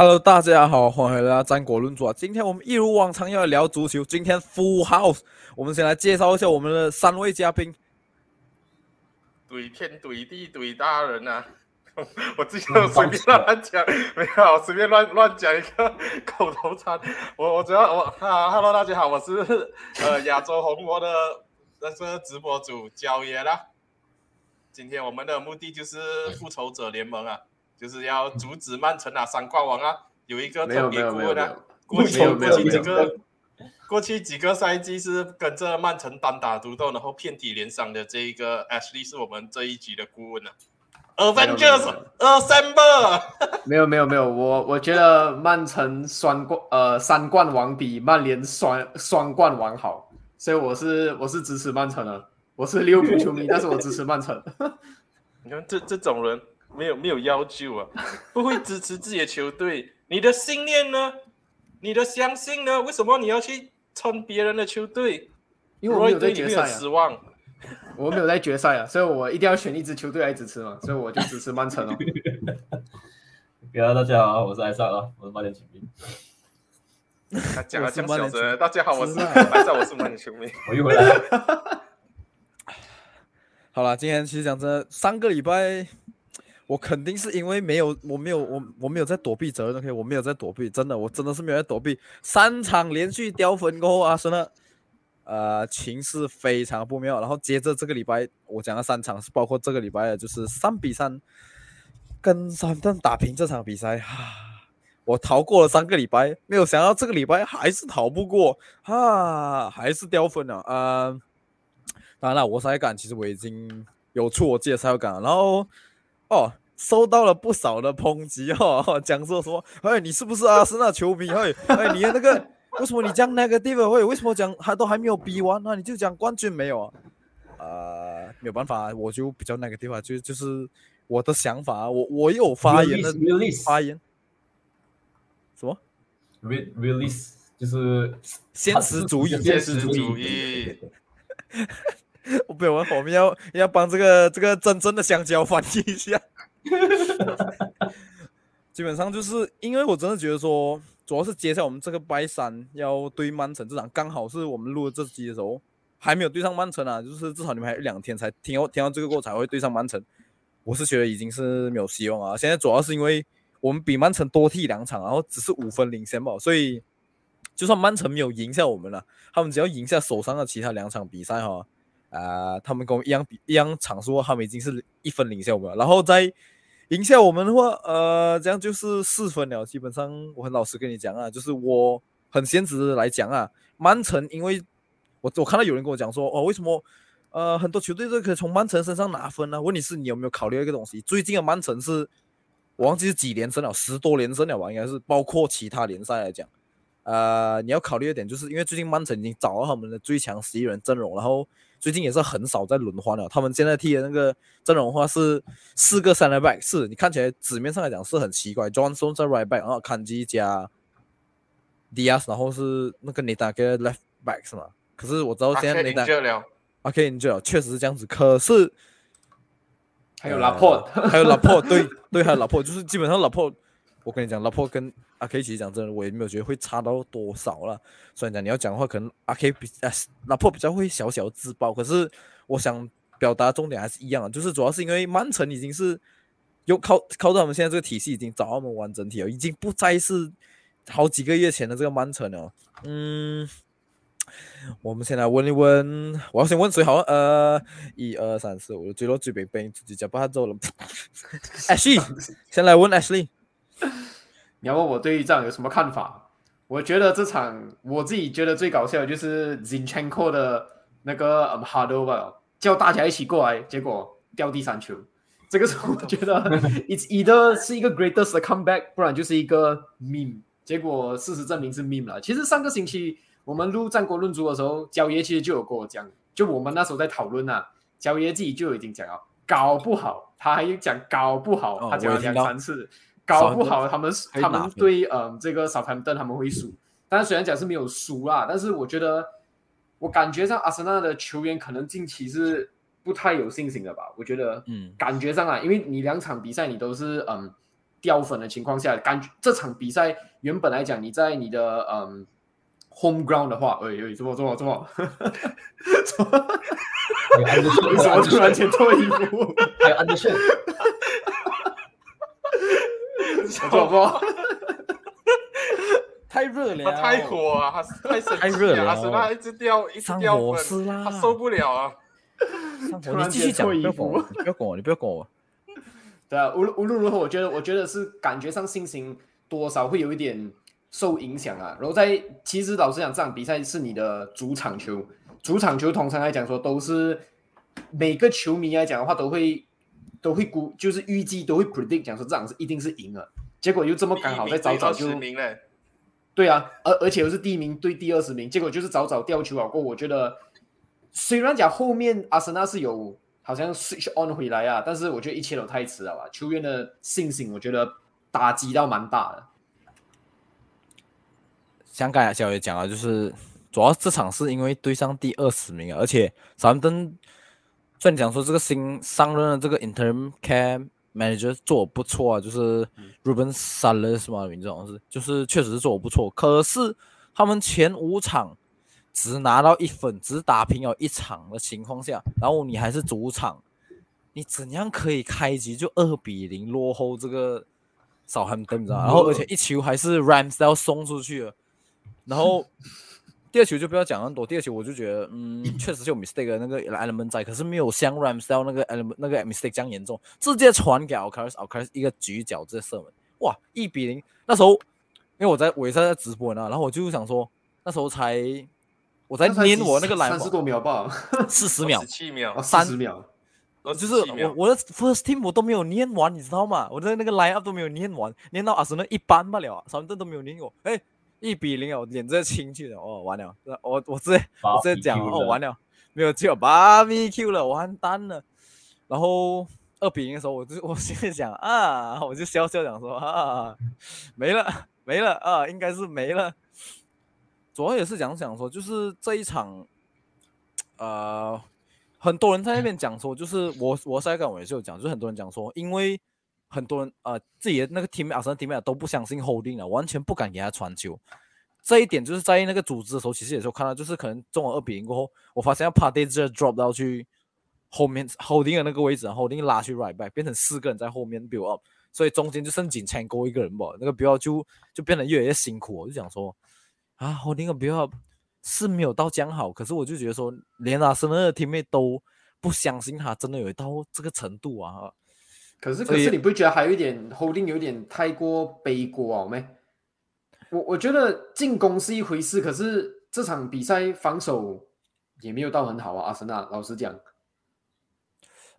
Hello，大家好，欢迎来到战国论足啊！今天我们一如往常要聊足球，今天 Full House，我们先来介绍一下我们的三位嘉宾。怼天怼地怼大人啊！我自己随便乱讲，没有随便乱乱讲一个口头禅。我我主要我啊，Hello，大家好，我是呃亚洲红魔的那个直播主焦爷啦。今天我们的目的就是复仇者联盟啊。就是要阻止曼城啊，三冠王啊，有一个特别顾问啊。过去过去几个过去几个赛季是跟着曼城单打独斗，然后遍体鳞伤的这一个 Ashley 是我们这一局的顾问啊。Avengers Assemble。没有没有 没有，我我觉得曼城双冠呃三冠王比曼联双双冠王好，所以我是我是支持曼城的，我是利物浦球迷，但是我支持曼城。你看这这种人。没有没有要求啊，不会支持自己的球队。你的信念呢？你的相信呢？为什么你要去撑别人的球队？因为我没有在决赛啊。失望。我没有在决赛啊，所以我一定要选一支球队来支持嘛，所以我就支持曼城哦。哈大家好，我是艾萨啊，我是曼联球迷。他讲啊讲小声，大家好，我是艾萨，我是曼联球迷。我又回来。好了，今天其实讲真，上个礼拜。我肯定是因为没有，我没有，我我没有在躲避责任，OK，我没有在躲避，真的，我真的是没有在躲避。三场连续掉分过后啊，真的，呃，情势非常不妙。然后接着这个礼拜，我讲了三场，是包括这个礼拜的，就是三比三跟三顿打平这场比赛哈，我逃过了三个礼拜，没有想到这个礼拜还是逃不过啊，还是掉分了啊。当然了，我赛感其实我已经有出我自己的赛感，然后哦。收到了不少的抨击哦，讲说说，哎，你是不是阿森纳球迷？哎，哎，你的那个为什么你讲那个地方？会为什么讲还都还没有比完那你就讲冠军没有啊？呃，没有办法，我就比较那个地方，就就是我的想法，我我有发言的发言，什么？release 就是现实主义，现实主义。我不要，我们要要帮这个这个真正的香蕉翻译一下。基本上就是因为我真的觉得说，主要是接下来我们这个拜三要对曼城这场，刚好是我们录这集的时候还没有对上曼城啊，就是至少你们还有两天才听到听到这个过才会对上曼城。我是觉得已经是没有希望啊。现在主要是因为我们比曼城多踢两场，然后只是五分领先吧，所以就算曼城没有赢下我们了，他们只要赢下手上的其他两场比赛哈。啊，他们跟我们一样比一样场数，他们已经是一分领先我们了。然后在赢下我们的话，呃，这样就是四分了。基本上，我很老实跟你讲啊，就是我很现实来讲啊，曼城，因为我我看到有人跟我讲说，哦，为什么呃很多球队都可以从曼城身上拿分呢？问题是你有没有考虑一个东西？最近的曼城是，我忘记是几连胜了，十多连胜了吧？应该是包括其他联赛来讲，呃，你要考虑一点，就是因为最近曼城已经找到他们的最强十一人阵容，然后。最近也是很少在轮换了，他们现在踢的那个阵容的话是四个三 right back，是你看起来纸面上来讲是很奇怪，Johnson 在 right back，然后坎基加 Diaz，然后是那个 Nita 跟 left back 是吗？可是我知道现在 Nita，OK，你就了，确实是这样子。可是还有拉破，还有拉破，对对，还有拉破，就是基本上拉破。我跟你讲，拉破跟阿 K 其实讲真的，我也没有觉得会差到多少了。虽然讲你要讲的话，可能阿 K 比啊拉破比较会小小自爆，可是我想表达重点还是一样，就是主要是因为曼城已经是又靠靠到我们现在这个体系已经找到我们完整体了，已经不再是好几个月前的这个曼城了。嗯，我们先来问一问，我要先问谁好？呃，一二三四五，最多最被被自己家把他走了。Ashley，先来问 Ashley。你要问我对于这样有什么看法？我觉得这场我自己觉得最搞笑的就是 Zinchenko 的那个 Hard 吧，叫大家一起过来，结果掉第三球。这个时候我觉得 It's either 是一个 greatest comeback，不然就是一个 meme。结果事实证明是 meme 了。其实上个星期我们录战国论足的时候，焦爷其实就有跟我讲，就我们那时候在讨论啊，焦爷自己就已经讲了，搞不好他还讲搞不好，他讲了两三次。搞不好他们他们对嗯这个少坎顿他们会输，但是虽然讲是没有输啦，但是我觉得我感觉上阿森纳的球员可能近期是不太有信心的吧。我觉得嗯感觉上啊，因为你两场比赛你都是嗯掉粉的情况下，感觉这场比赛原本来讲，你在你的嗯 home ground 的话，哎哎，怎么怎么怎么，还有安德逊，为什么突然间脱衣服？还有安德逊，怎么不？太热了，他太火啊，他是太生气太热了他是他一直掉一直上掉粉，啦他受不了啊。你继续讲，衣不要管我，服你不要管我，你不要管我。对啊，无论无论如何，我觉得我觉得是感觉上心情多少会有一点受影响啊。然后在其实老实讲，这场比赛是你的主场球，主场球通常来讲说都是每个球迷来讲的话都会都会估，就是预计都会 predict 讲说这场是一定是赢了，结果又这么刚好在早早就十名嘞，对啊，而而且又是第一名对第二十名，结果就是早早掉球啊。过我觉得虽然讲后面阿森纳是有好像 switch on 回来啊，但是我觉得一切都太迟了吧。球员的信心，我觉得打击到蛮大的。像刚才小野讲了，就是主要这场是因为对上第二十名啊，而且萨姆登虽然讲说这个新上任的这个 interim care manager 做得不错啊，就是 Ruben Salas 嘛，名字好像是，就是确实是做得不错。可是他们前五场只拿到一分，只打平了一场的情况下，然后你还是主场，你怎样可以开局就二比零落后这个少汉登，你知道吗？然后而且一球还是 Ramsdale 送出去了。然后第二球就不要讲那么多，第二球我就觉得，嗯，确实是有 mistake 的那个 element 在，可是没有像 Ramsdale 那个 element 那个 mistake 这样严重，直接传给 Alcaraz，Alcaraz 一个举脚直接射门，哇，一比零。那时候因为我在我也是在直播呢，然后我就想说，那时候才我在念我那个篮三十多秒吧，四十秒十，七秒哦，，三十秒。就是我我的 first team 我都没有念完，你知道吗？我的那个 line up 都没有念完，念到阿森纳一般罢了啊，三顿都没有念过。哎，一比零哦，脸直接青去了，哦，完了，我我直接我直接讲哦，完了，没有救 barbecue 了，完蛋了。然后二比零的时候，我就我心里想啊，我就笑笑讲说啊，没了没了啊，应该是没了。主要也是讲讲说，就是这一场，呃，很多人在那边讲说，就是我我赛刚我也是有讲，就是很多人讲说，因为很多人呃自己的那个 team 阿森纳 team 都不相信 holding 了，完全不敢给他传球。这一点就是在那个组织的时候，其实也是看到，就是可能中了二比零过后，我发现要 Party 直接 drop 到去后面 holding 的那个位置，然后 holding 拉去 right back，变成四个人在后面 build up，所以中间就剩仅 c h a n g o 一个人吧，那个 build up 就就变得越来越辛苦。我就想说啊，holding 的 build up 是没有到讲好，可是我就觉得说，连阿森纳的 teammate 都不相信他真的有到这个程度啊。可是可是你不觉得还有一点 holding 有点太过背锅啊？没，我我觉得进攻是一回事，可是这场比赛防守也没有到很好啊。阿森纳老实讲，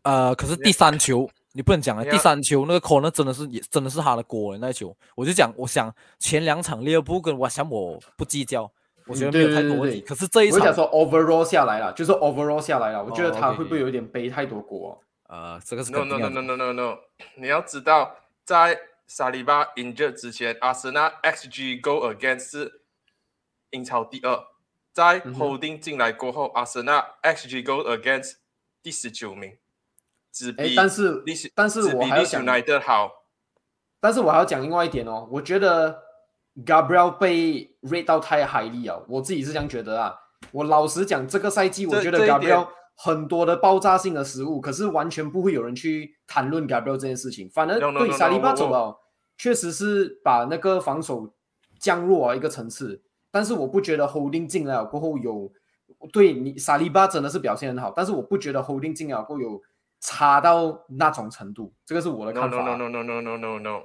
呃，可是第三球你不能讲啊，第三球那个 corner 真的是也真的是他的锅那一球，我就讲，我想前两场利物浦跟我想我不计较，我觉得没有太多问题。对对对对可是这一场我想，说 overall 下来了，就是 overall 下来了，我觉得哦他会不会有点背太多锅、呃，这个是 No no no no no no no，你要知道，在萨利巴 injured 之前，阿森纳 xG goal against 是英超第二，在 Holding 进来过后，阿森纳 xG goal against 第十九名，只哎比但是但是我还要讲 United 好。但是我还要讲另外一点哦，我觉得 Gabriel 被 rate 到太 highly 了，我自己是这样觉得啊。我老实讲，这个赛季我觉得 Gabriel 很多的爆炸性的失误，可是完全不会有人去谈论 Gabriel 这件事情。反而对萨利巴走了，确实是把那个防守降弱啊一个层次。但是我不觉得 Holding 进来了过后有对你萨利巴真的是表现很好，但是我不觉得 Holding 进来了过后有差到那种程度，这个是我的看法 no 啊。no no no no no no no，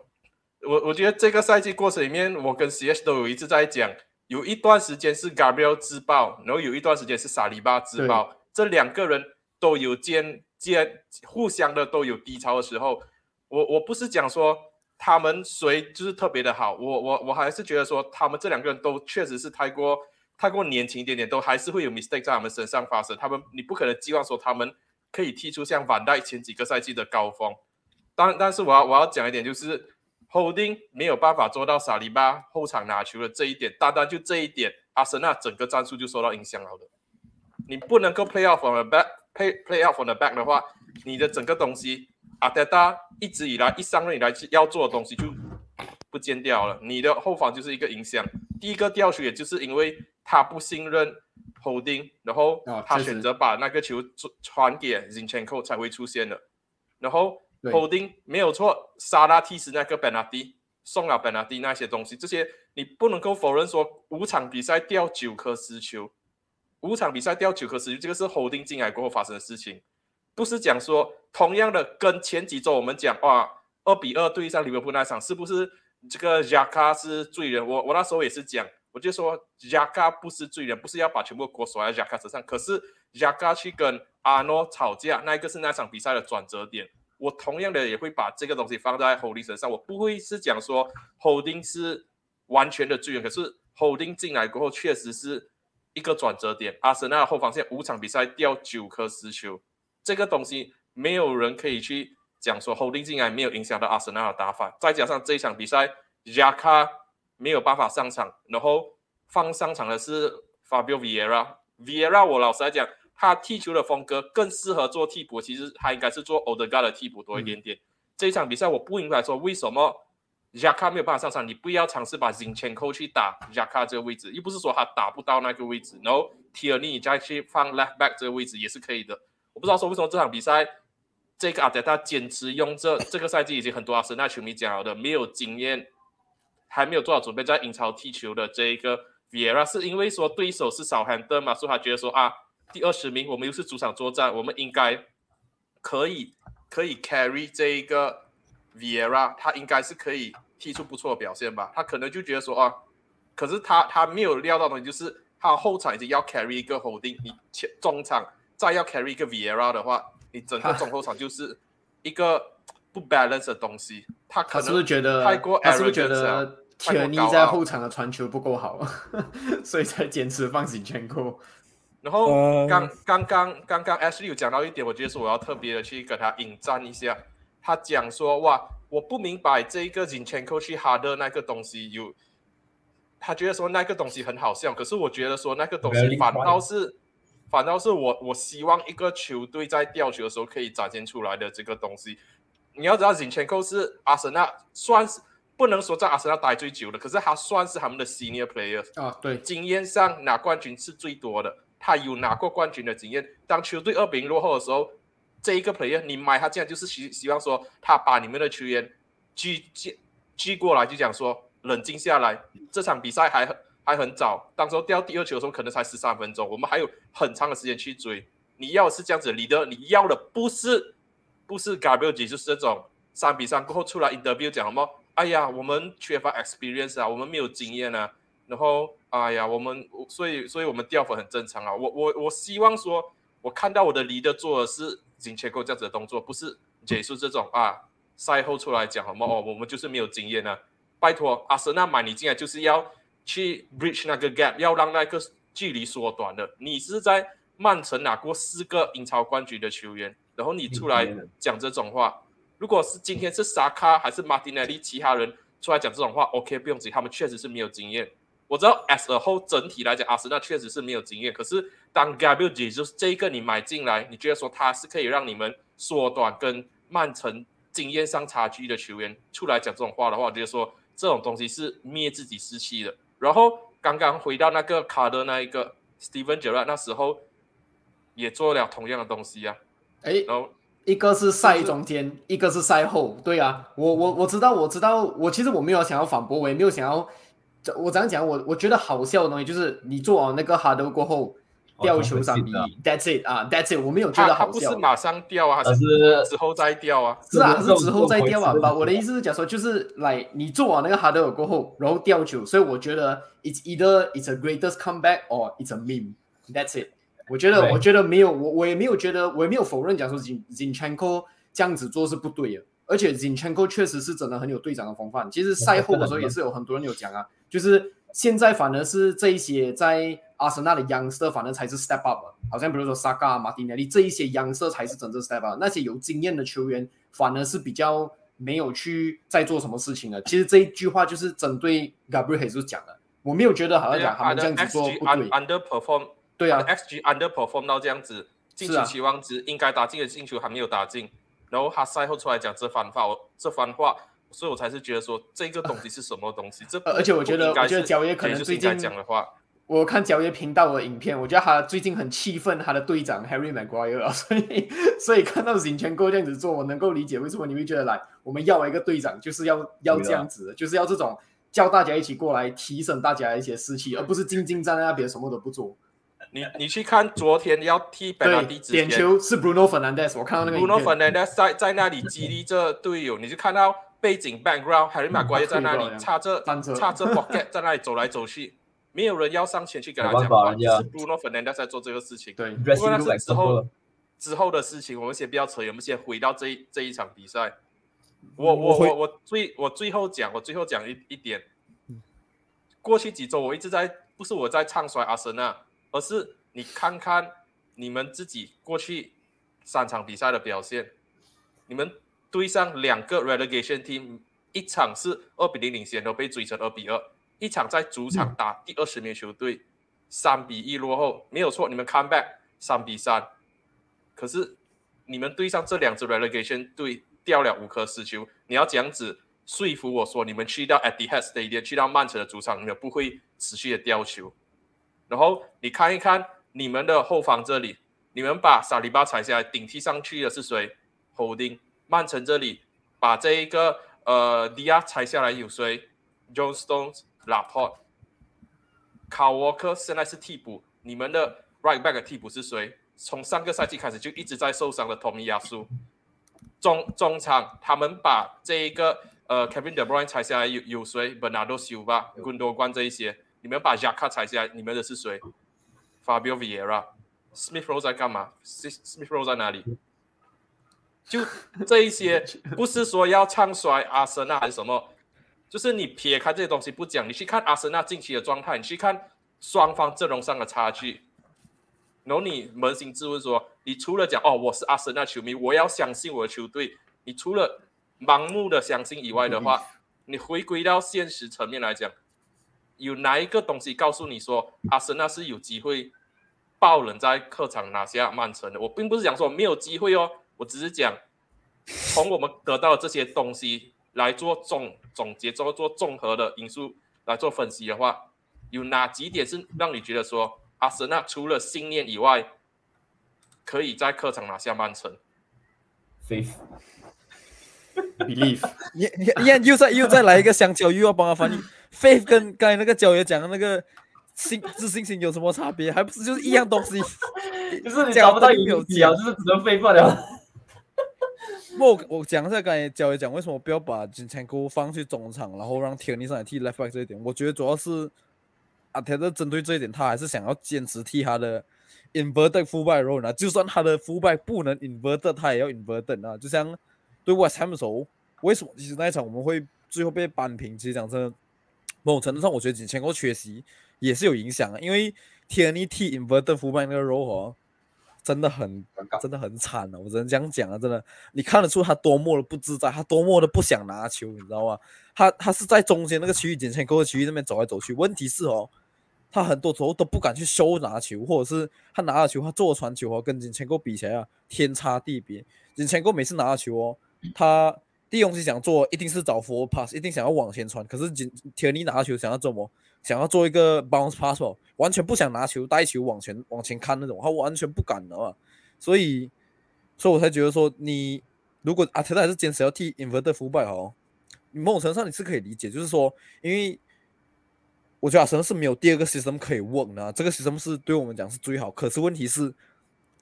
我我觉得这个赛季过程里面，我跟 CS 都有一直在讲，有一段时间是 Gabriel 自爆，然后有一段时间是萨利巴自爆，这两个人都有间间互相的都有低潮的时候。我我不是讲说他们谁就是特别的好，我我我还是觉得说他们这两个人都确实是太过太过年轻一点点，都还是会有 mistake 在他们身上发生。他们你不可能寄望说他们可以踢出像万代前几个赛季的高峰。但但是我要我要讲一点，就是 Holding 没有办法做到萨利巴后场拿球的这一点，单单就这一点，阿森纳整个战术就受到影响了的。你不能够 play off on the back，play play off on the back 的话，你的整个东西阿德达一直以来一上任以来要做的东西就不见掉了。你的后防就是一个影响。第一个掉球，也就是因为他不信任 Holding，然后他选择把那个球传给 Zinchenko 才会出现的。然后 Holding 没有错，沙拉蒂斯那个 Benadi 送了 Benadi 那些东西，这些你不能够否认说五场比赛掉九颗失球，五场比赛掉九颗石球，这个是 Holding 进来过后发生的事情，不是讲说同样的跟前几周我们讲哇二比二对上利物浦那场是不是？这个 Jaka 是罪人，我我那时候也是讲，我就说 Jaka 不是罪人，不是要把全部锅甩在 Jaka 身上。可是 Jaka 去跟阿诺吵架，那一个是那场比赛的转折点。我同样的也会把这个东西放在 holy 身上，我不会是讲说 Holding 是完全的罪人，可是 Holding 进来过后确实是一个转折点。阿森纳后防线五场比赛掉九颗失球，这个东西没有人可以去。讲说 Holding 进来没有影响到阿森纳的打法，再加上这一场比赛 Jaka 没有办法上场，然后放上场的是 Fabio Vieira。Vieira 我老实来讲，他踢球的风格更适合做替补，其实他应该是做 Odegaard 的替补多一点点。这一场比赛我不明白说为什么 Jaka 没有办法上场，你不要尝试把 Zinchenko 去打 Jaka 这个位置，又不是说他打不到那个位置，然后 t i e r n y 再去放 Left Back 这个位置也是可以的。我不知道说为什么这场比赛。这个阿德他坚持用这 这个赛季已经很多阿森纳球迷讲了的，没有经验，还没有做好准备在英超踢球的这一个 VIERA，是因为说对手是少汉顿嘛，所以他觉得说啊，第二十名我们又是主场作战，我们应该可以可以 carry 这一个 VIERA，他应该是可以踢出不错的表现吧？他可能就觉得说啊，可是他他没有料到的，就是他后场已经要 carry 一个 Holding，你前中场再要 carry 一个 Vieira 的话。你整个中后场就是一个不 balance 的东西，他可能是不是觉得太过？他是不是觉得田尼在后场的传球不够好，所以才坚持放行全扣？然后刚刚刚刚刚 Ashley 有讲到一点，我觉得是我要特别的去跟他引战一下。他讲说哇，我不明白这一个 Zinchenko 去哈的那个东西有，他觉得说那个东西很好笑，可是我觉得说那个东西反倒是。反倒是我，我希望一个球队在吊球的时候可以展现出来的这个东西。你要知道，金钱扣是阿森纳，算是不能说在阿森纳待最久的，可是他算是他们的 senior player 啊。对，经验上拿冠军是最多的，他有拿过冠军的经验。当球队二比零落后的时候，这一个 player 你买他，这样就是希希望说他把你们的球员聚聚聚过来，就讲说冷静下来，这场比赛还。还很早，当时候掉第二球的时候，可能才十三分钟，我们还有很长的时间去追。你要是这样子，你的你要的不是不是 Gabriel，就是这种三比三过后出来 interview 讲什么？哎呀，我们缺乏 experience 啊，我们没有经验啊。然后，哎呀，我们所以所以我们掉分很正常啊。我我我希望说，我看到我的 leader 做的是金切 o 这样子的动作，不是结束这种啊。赛后出来讲什么？哦，我们就是没有经验啊。拜托，阿森纳买你进来就是要。去 bridge 那个 gap，要让那个距离缩短的。你是在曼城拿过四个英超冠军的球员，然后你出来讲这种话，如果是今天是萨卡还是马丁内利，其他人出来讲这种话，OK，不用急，他们确实是没有经验。我知道 as a whole 整体来讲，阿森纳确实是没有经验。可是当 Gabriel Jesus 这一个你买进来，你觉得说他是可以让你们缩短跟曼城经验上差距的球员出来讲这种话的话，我觉得说这种东西是灭自己士气的。然后刚刚回到那个卡的那一个 Steven Gerrard，那时候也做了同样的东西啊。哎，然后一个是赛中间，一个是赛后。对啊，我我我知道，我知道，我其实我没有想要反驳，我也没有想要，我怎样讲，我我觉得好笑的东西就是你做完那个哈德过后。吊球三比一，That's it 啊，That's it，我没有觉得好笑。他不是马上掉啊，还是之后再掉啊？是啊，是之后再掉啊。吧我的意思是讲说，就是来你做完那个哈德尔过后，然后吊球，所以我觉得 It's either it's a greatest comeback or it's a meme。That's it。我觉得，我觉得没有，我我也没有觉得，我也没有否认讲说 Zin Zinchenko 这样子做是不对的。而且 Zinchenko 确实是真的很有队长的风范。其实赛后的时候也是有很多人有讲啊，就是现在反而是这一些在。阿森纳的 youngster 反正才是 step up，好像比如说萨卡、马丁内利这一些 youngster 才是真正 step up，那些有经验的球员反而是比较没有去在做什么事情的。其实这一句话就是针对 Gabriel Jesus 讲的，我没有觉得好像讲他们这样子做不对。Underperform，对啊，XG underperform 到这样子，进球期望值应该打进的进球还没有打进，然后他赛后出来讲这番话，我这番话，所以我才是觉得说这个东西是什么东西？这呃而且我觉得我觉得是焦爷可能最近讲的话。我看焦爷频道的影片，我觉得他最近很气愤他的队长 Harry Maguire 啊，所以所以看到 Zinchenko 这样子做，我能够理解为什么你会觉得来我们要一个队长就是要要这样子，就是要这种叫大家一起过来提升大家的一些士气，而不是静静站在那边什么都不做。你你去看昨天要踢本拉对蒂，之前。点球是 Bruno Fernandes，我看到那个影，Bruno 片，Fernandes 在在那里激励这队友，你就看到背景 background Harry Maguire 在那里插着插着 pocket 在那里走来走去，没有人要上前去跟他讲话，是 Bruno Fernandes 在做这个事情。对，不过那是之后之后的事情，我们先不要扯远，我们先回到这一这一场比赛。我我我我我最我最后讲，我最后讲一一点。过去几周我一直在，不是我在唱衰阿森纳，而是你看看你们自己过去三场比赛的表现，你们对上两个 relegation team，一场是二比零领先，都被追成二比二；一场在主场打第二十名球队，三比一落后，没有错，你们 come back 三比三，可是你们对上这两支 relegation 队掉了五颗死球，你要这样子说服我说，你们去到 Etihad Stadium，去到曼城的主场，你们不会持续的掉球。然后你看一看你们的后防这里，你们把萨里巴踩下来顶替上去的是谁？Holding。曼城这里把这一个呃迪亚踩下来有谁？John Stones、Laporte、卡沃克现在是替补，你们的 right back 的替补是谁？从上个赛季开始就一直在受伤的 Tommy 亚苏。中中场他们把这一个呃 Kevin De Bruyne 踩下来有有谁？Bernardo Silva、Gundogan 这一些，你们把 Jaka 踩下来，你们的是谁？Fabio Vieira、Smith Rowe 在干嘛？Smith Smith Rowe 在哪里？就这一些，不是说要唱衰阿森纳还是什么，就是你撇开这些东西不讲，你去看阿森纳近期的状态，你去看双方阵容上的差距，然后你扪心自问说，你除了讲哦我是阿森纳球迷，我要相信我的球队，你除了盲目的相信以外的话，你回归到现实层面来讲，有哪一个东西告诉你说阿森纳是有机会爆冷在客场拿下曼城的？我并不是讲说没有机会哦，我只是讲从我们得到的这些东西来做总总结，做做综合的因素来做分析的话，有哪几点是让你觉得说阿森纳除了信念以外，可以在客场拿下曼城？Believe 你你你看又再又再来一个香蕉，又要帮他翻译。Faith 跟刚才那个焦爷讲的那个信自信心有什么差别？还不是就是一样东西？就是你讲找不到有影子啊，就是只能废话了。不，我我讲一下刚才焦爷讲为什么不要把金钱沟放去中场，然后让田尼上来替 left back 这一点，我觉得主要是阿田的针对这一点，他还是想要坚持替他的 inverted fullback role 呢，就算他的 fullback 不能 inverted，他也要 inverted 啊，就像对 West Ham 的时候，为什么其实那一场我们会最后被扳平？其实讲真的，某种程度上我觉得金钱沟缺席也是有影响啊，因为田尼踢 inverted fullback 那个 role 哦。真的很真的很惨了、我只能这样讲啊！真的，你看得出他多么的不自在，他多么的不想拿球，你知道吗？他他是在中间那个区域，金钱沟的区域那边走来走去。问题是哦，他很多时候都不敢去收拿球，或者是他拿了球，他做传球哦，跟金钱沟比起来啊，天差地别。金钱沟每次拿了球哦，他第一东西想做一定是找 f o r pass，一定想要往前传。可是金铁尼拿球想要做么？想要做一个 bounce pass 哦，完全不想拿球带球往前往前看那种，他完全不敢的嘛。所以，所以我才觉得说，你如果阿特还是坚持要踢 inverted fullback 哦，某种程度上你是可以理解，就是说，因为我觉得阿森是没有第二个 system 可以 work 的啊，这个 system 是对我们讲是最好。可是问题是，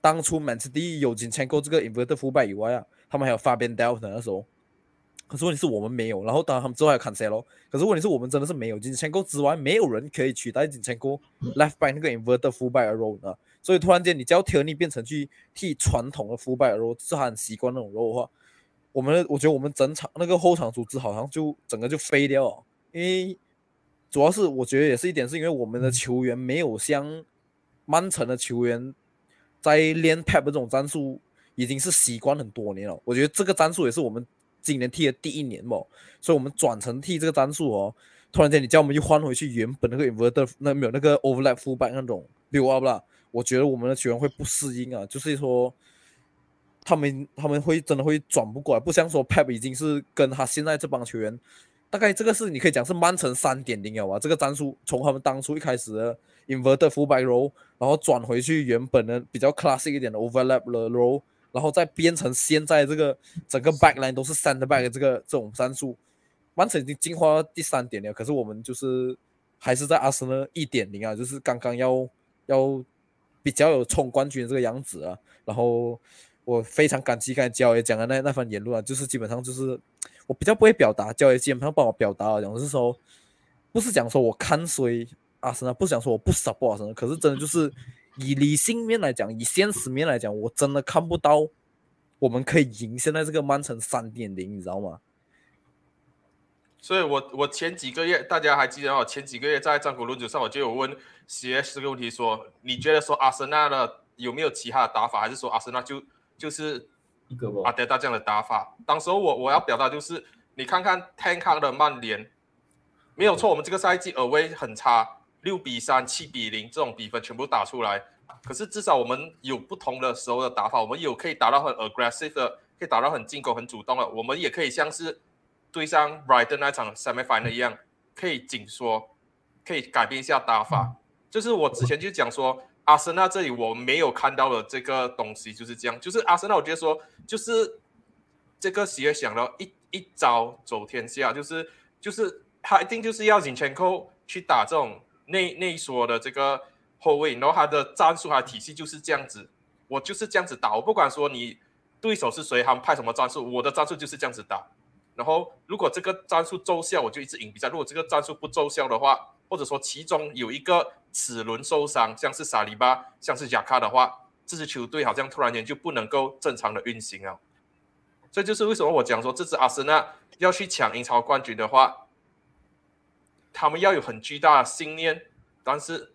当初 Man City 有金签购这个 inverted fullback 以外啊，他们还有 Fabian Delph 那时候。可是问题是我们没有，然后当然他们之后还有 Cancelo，可是问题是我们真的是没有金钱沟之外，没有人可以取代金钱沟 left back 那个 inverted fullback role 呢。所以突然间你叫 t i r n y 变成去替传统的 fullback role，是他很习惯那种 role 的话，我们我觉得我们整场那个后场组织好像就整个就飞掉了，因为主要是我觉得也是一点，是因为我们的球员没有像曼城的球员在练 pep 这种战术已经是习惯很多年了。我觉得这个战术也是我们今年踢的第一年嘛，所以我们转成踢这个战术哦。突然间你叫我们又换回去原本那个 inverted 那没有那个 overlap fullback 那种 build up 啦，我觉得我们的球员会不适应啊，就是说他们他们会真的会转不过来，不像说 Pep 已经是跟他现在这帮球员，大概这个是你可以讲是曼城三点零了吧？这个战术从他们当初一开始的 inverted fullback role，然后转回去原本的比较 classic 一点的 overlap 的 role，然后再变成现在这个整个 backline 都是 back 的这个这种战术，曼城已经进化到第三点了，可是我们就是还是在阿森纳一点零啊，就是刚刚要要比较有冲冠军的这个样子啊，然后。我非常感激刚才焦爷讲的那那番言论啊，就是基本上就是我比较不会表达，焦爷基本上帮我表达了，讲是说不是讲说我看衰阿森纳，不是讲说我不 support 阿森纳，可是真的就是以理性面来讲，以现实面来讲，我真的看不到我们可以赢现在这个曼城三点零，你知道吗？所以我我前几个月大家还记得哦，前几个月在战国论组上我就有问 CS 这个问题，说你觉得说阿森纳的有没有其他的打法，还是说阿森纳就就是一个阿德达这样的打法，当时候我我要表达就是，你看看 Tank 的曼联，没有错，我们这个赛季耳威很差，六比三、七比零这种比分全部打出来，可是至少我们有不同的时候的打法，我们有可以打到很 aggressive 的，可以打到很进攻、很主动的，我们也可以像是对上 Brighton 那场 semi final 一样，可以紧缩，可以改变一下打法，就是我之前就讲说。阿森纳这里我没有看到的这个东西就是这样，就是阿森纳，我觉得说就是这个企业想了一一招走天下，就是就是他一定就是要引前扣去打这种内内所的这个后卫，然后他的战术他的体系就是这样子，我就是这样子打，我不管说你对手是谁，他们派什么战术，我的战术就是这样子打。然后如果这个战术奏效，我就一直赢比赛；如果这个战术不奏效的话，或者说其中有一个。齿轮受伤，像是萨里巴，像是贾卡的话，这支球队好像突然间就不能够正常的运行了。这就是为什么我讲说，这支阿森纳要去抢英超冠军的话，他们要有很巨大的信念，但是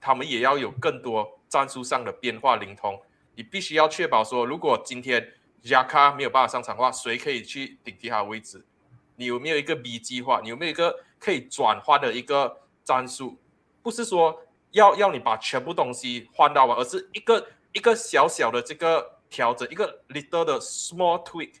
他们也要有更多战术上的变化灵通。你必须要确保说，如果今天贾卡没有办法上场的话，谁可以去顶替他的位置？你有没有一个 B 计划？你有没有一个可以转换的一个战术？不是说要要你把全部东西换到完，而是一个一个小小的这个调整，一个 little 的 small tweak。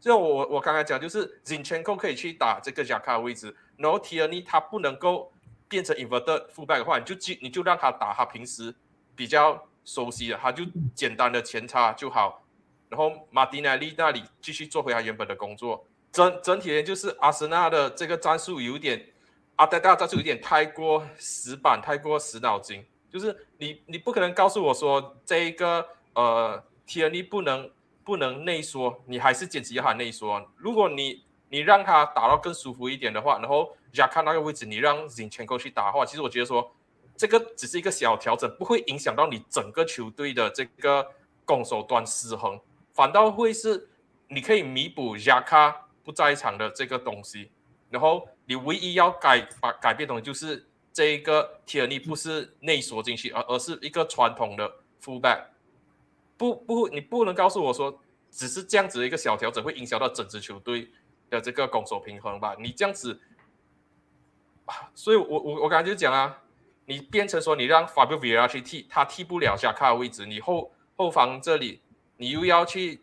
就我我刚才讲，就是 Zinchenko 可以去打这个贾卡的位置，然后 Tierney 他不能够变成 inverted fullback 的话，你就记你就让他打他平时比较熟悉的，他就简单的前插就好。然后马丁内利那里继续做回他原本的工作。整整体就是阿森纳的这个战术有点。阿德大战术有点太过死板，太过死脑筋。就是你，你不可能告诉我说这一个呃天力不能不能内缩，你还是坚持要他内缩。如果你你让他打到更舒服一点的话，然后亚卡那个位置你让引前扣去打的话，其实我觉得说这个只是一个小调整，不会影响到你整个球队的这个攻守端失衡，反倒会是你可以弥补亚卡不在场的这个东西，然后。你唯一要改把改变的东西就是这一个提尔尼不是内缩进去，而而是一个传统的 fullback。不不，你不能告诉我说只是这样子的一个小调整会影响到整支球队的这个攻守平衡吧？你这样子，所以我我我刚才就讲啊，你变成说你让 Fabio Vieira 去替他替不了下卡的位置，你后后防这里你又要去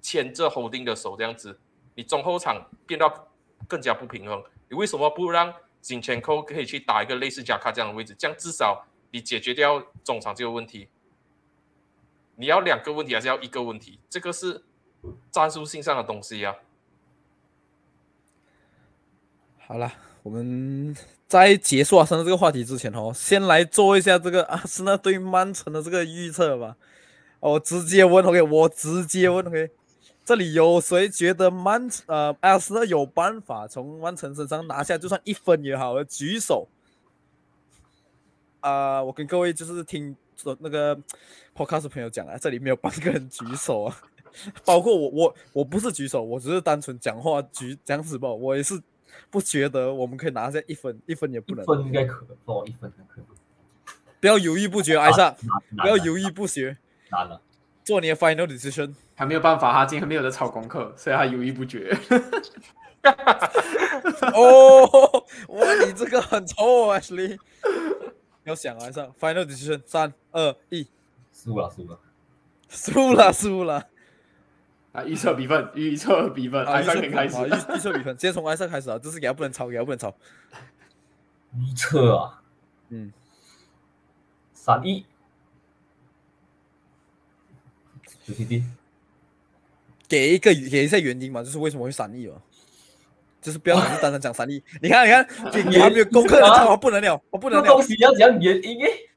牵着 holding 的手这样子，你中后场变到。更加不平衡，你为什么不让金钱扣可以去打一个类似加卡这样的位置？这样至少你解决掉中场这个问题。你要两个问题还是要一个问题？这个是战术性上的东西呀。好了，我们在结束阿森纳这个话题之前哦，先来做一下这个阿森纳对曼城的这个预测吧。哦，直接问 OK，我直接问 OK。这里有谁觉得曼呃阿森纳有办法从曼城身上拿下就算一分也好，举手。啊，我跟各位就是听说那个 podcast 朋友讲啊，这里没有半个人举手啊，包括我我我不是举手，我只是单纯讲话举这样子吧，我也是不觉得我们可以拿下一分，一分也不能。一分应该可哦，一分可不要犹豫不决，艾莎，不要犹豫不决。难了。做你的 final decision，还没有办法，他今天没有在抄功课，所以他犹豫不决。哦，哇，你这个很臭，Ashley。要想啊，上 final decision，三二一，输了输了。输了输了。啊，预测比分，预测比分，啊，艾预测比分，尚先开始好，。预预测比分，先从埃塞开始啊，这是给他不能抄，给他不能抄。预测啊，嗯，三一，九 T D，给一个给一下原因嘛，就是为什么会三亿嘛，就是不要只是单单讲三亿。你看，你看，你你还没有功课我不能了，我不能了东。西要讲原因诶。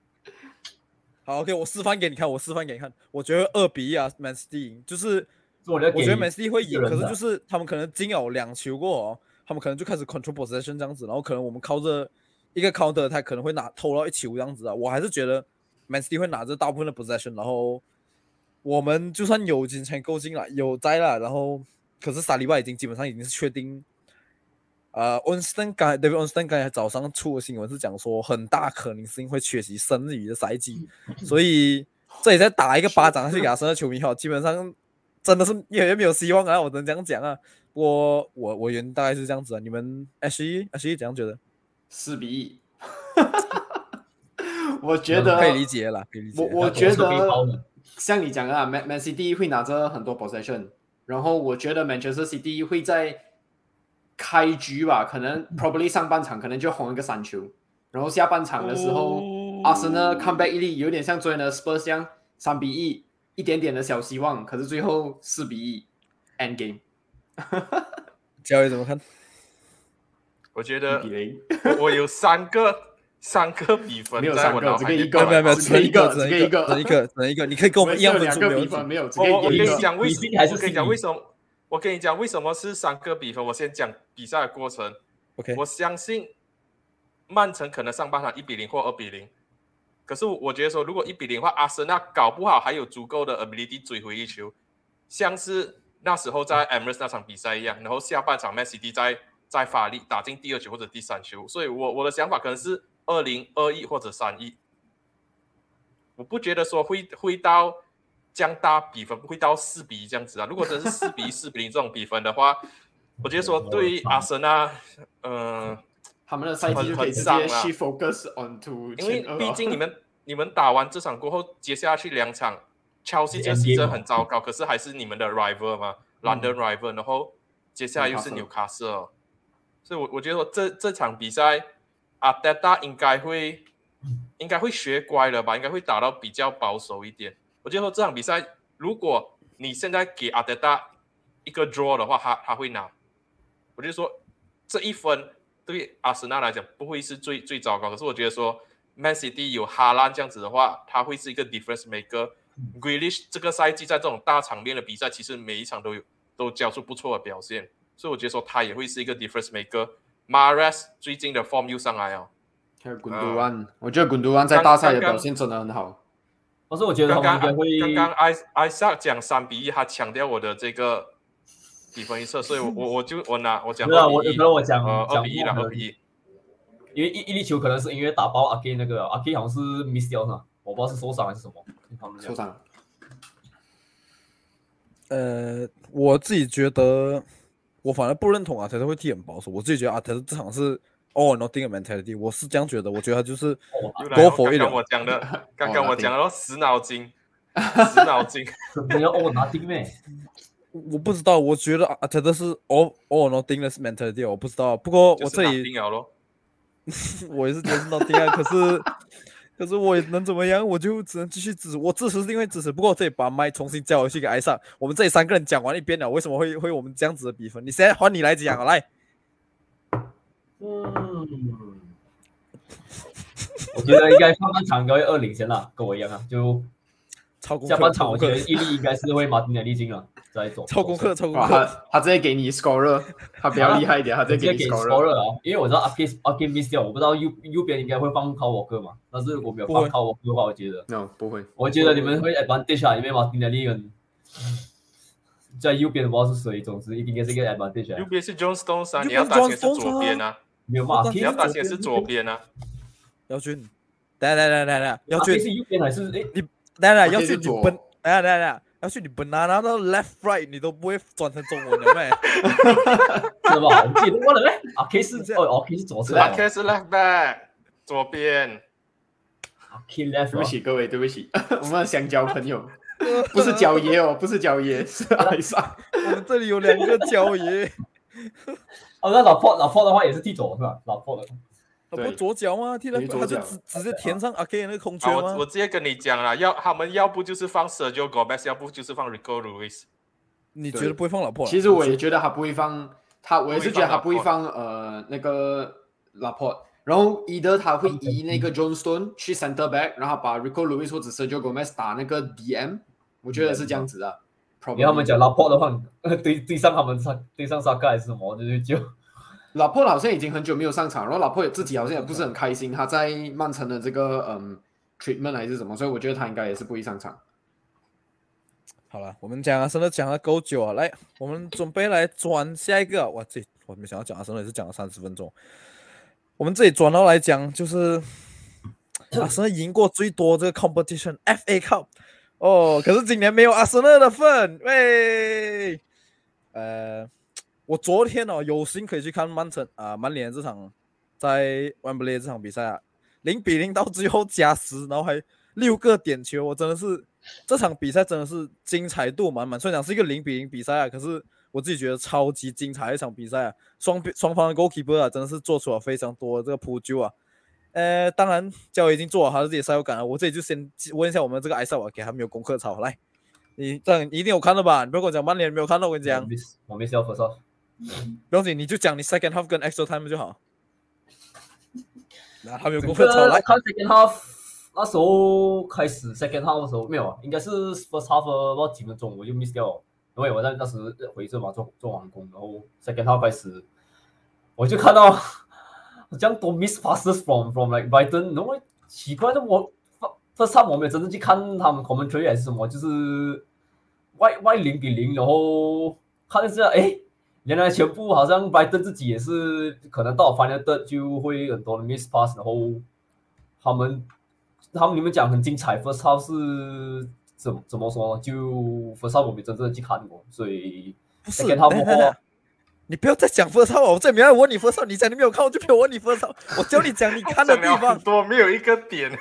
好，OK，我示范给你看，我示范给你看。我觉得二比一啊，Man City 赢，就是我觉得 Man City 会赢，可是就是他们可能进有两球过他们可能就开始 control possession 这样子，然后可能我们靠着一个 counter，他可能会拿偷到一球这样子啊。我还是觉得 Man City 会拿着大部分的 possession，然后我们就算有金钱够进来，有在了，然后可是萨利巴已经基本上已经是确定。呃 t o n 刚才 David o n s t o n 刚才早上出的新闻是讲说，很大可能性会缺席剩余的赛季，所以这里再打一个巴掌去给阿森纳球迷哈，基本上真的是越来越没有希望啊！我只能这样讲啊。我我我原大概是这样子啊，你们 H 一 H 一怎样觉得？四比一。我觉得可以理解啦，可以理解。我我觉得像你讲的啊，Man Man City 会拿着很多 possession，然后我觉得 Manchester City 会在开局吧，可能 probably 上半场可能就红一个三球，然后下半场的时候，哦阿森纳 comeback 一力，有点像昨天的 Spurs 这样，三比一，一点点的小希望，可是最后四比一，end game 教练怎么看？我觉得比零，我我有三个三个比分没有在三个只我脑海里可以一个没有没有，只一个，只一个，只能一个，只能一个。你可以跟我们一样分数，两个比分没有，我我我跟。你讲为什么还是我跟你讲为什么，我跟你讲为什么是三个比分。我先讲比赛的过程。OK，我相信曼城可能上半场一比零或二比零，可是我觉得说，如果一比零的话，阿森纳搞不好还有足够的 ability 追回一球，像是那时候在 Emirates 那场比赛一样。然后下半场 Man City 再再发力打进第二球或者第三球，所以我我的想法可能是二零二一或者三一。我不觉得说会会到将大比分，不会到四比一这样子啊。如果真是四比一、四比零这种比分的话，我觉得说对于阿森纳，嗯、他们的赛季就可以直接很伤啊 shift focus onto 因为毕竟你们你们打完这场过后，接下去两场，Chelsea 这个 season 很糟糕，可是还是你们的 rival 嘛，London rival，然后接下来又是 Newcastle，所以我我觉得说这这场比赛，阿德达应该会应该会学乖了吧，应该会打到比较保守一点。我觉得说这场比赛，如果你现在给阿德达一个 draw 的话，他他会拿。我就说这一分对阿森纳来讲不会是最最糟糕，可是我觉得说 Man City 有哈兰这样子的话，他会是一个 difference maker。Grealish 这个赛季在这种大场面的比赛，其实每一场都有都交出不错的表现，所以我觉得说他也会是一个 difference maker。Mares 最近的 form 又上来哦，还有滚杜安，我觉得滚杜安在大赛的表现真的很好。但是我觉得刚刚刚刚艾艾萨讲三比一，他强调我的这个比分预测，所以我我我就我拿我讲不是啊，我二比一可能我讲呃二讲比一比一。因为一一粒球可能是因为打爆阿 K 那个阿 K 好像是 miss 掉是吧？我不知道是受伤还是什么。他们受伤，呃，我自己觉得，我反而不认同阿泰特会踢很保守。我自己觉得阿泰特这场是 all or nothing 的 mentality，我是这样觉得。我觉得他就是哦又来了 go for 刚 it 刚我讲的，刚哦刚我讲的死脑筋，死脑筋。你要哦拿定咩？我不知道，我觉得阿泰特是 all all nothing 的 mentality，我不知道。不过我这里。我也是觉得是 nothing 啊，可是可是我也能怎么样？我就只能继续支持，我支持是因为支持。不过我这里把麦重新交回去给艾尚，我们这里三个人讲完一遍了，为什么会会我们这样子的比分？你现在换你来讲啊，来。嗯，我觉得应该上半场应该二领先啦，跟我一样啊。就超功课，下半场我觉得伊利应该是会马丁的利金了，再走。超功课，超功，课。他他直接给你 scorer，他比较厉害一点，他直接给你直接给 scorer。啊，因为我知道阿 K 阿 K miss 掉，我不知道右右边应该会放 c a l w a l k e r 嘛，但是我没有放不会 c a l w a l k e r 的话，我觉得 no 不会，我觉得你们会 advantage 啊，因为马丁的利跟在右边的不知道是谁，总之一定也是一个 advantage 啊。右边是 John Stones 啊，你要担心是左边啊，没有嘛？你要是担心是左边啊。姚军，来来来来来，姚军，是右边还是诶？来来，我姚可以是你本，来来来，姚军你 banana 到 left right 你都不会转成中文的咩？是吧？我记得忘了咩？阿 K 是这样哦，阿 K 是左侧 e 是 left back，左边。阿 K left 对不起各位，对不起，我们的香蕉朋友，不是角爷哦，不是角爷，是艾萨。我们这里有两个角爷，哦，那老破老破的话也是替左是吧？老破的，他不左脚吗？踢了他就脚直直接填上阿 K 那个空缺啊，我我？直接跟你讲了，要他们要不就是放 Sergio Gomez，要不就是放 Rico Lewis。你觉得不会放老破啊？其实我也觉得他不会放他，我也是觉得他不会放呃那个 Laporte，然后 either 他会移那个 John Stone 去 center back，然后把 Rico Lewis 或者 Sergio Gomez 打那个 DM，我觉得是这样子的。你他们讲拉破的话，对对上他们上对上沙克还是什么，就就老破好像已经很久没有上场，然后老破自己好像也不是很开心，他在曼城的这个嗯 treatment 还是什么，所以我觉得他应该也是不会上场。好了，我们讲阿森纳讲了够久啊，来，我们准备来转下一个啊。哇，这我没想到讲阿森纳也是讲了三十分钟。我们这里转到来讲，就是阿森纳 赢过最多这个 competition FA Cup 哦，可是今年没有阿森纳的份，喂，呃，我昨天哦有幸可以去看曼城啊曼联这场在万布雷这场比赛啊，零比零到最后加时，然后还六个点球，我真的是这场比赛真的是精彩度满满。虽然讲是一个零比零比赛啊，可是我自己觉得超级精彩一场比赛啊，双边 双方的 goalkeeper 啊，真的是做出了非常多的这个扑救啊。呃，当然，教练已经做好他自己的赛后感了。我这里就先问一下我们这个埃塞瓦，给他没有功课抄来。你这样一定有看到吧？你不要跟我讲曼联没有看到，我跟你讲，miss 我 miss 掉 first off。不用紧，你就讲你 second half 跟 extra time 就好。那他没有过分吵来，看 second half 那时候开始 second half 的时候没有啊，应该是 first half 的不知道几分钟我就 miss 掉了，因为我在那时回这嘛做做完工，然后 second half 开始我就看到这样多 miss passes from from like Brighton，然后奇怪的我 first half 我没有真正去看他们 commentary 还是什么，就是外外零比零，然后看一下哎。原来全部好像拜登自己也是，可能到 final third 就会很多的 miss pass，然后他们他们你们讲很精彩，first half 是怎怎么说？就 first half 我没真正的去看过，所以不是等一下你不要再讲 first half 了，我这里没有问你 first half，你讲你没有看，我就没有问你 first half，我教你讲你看的地方。多没有一个点。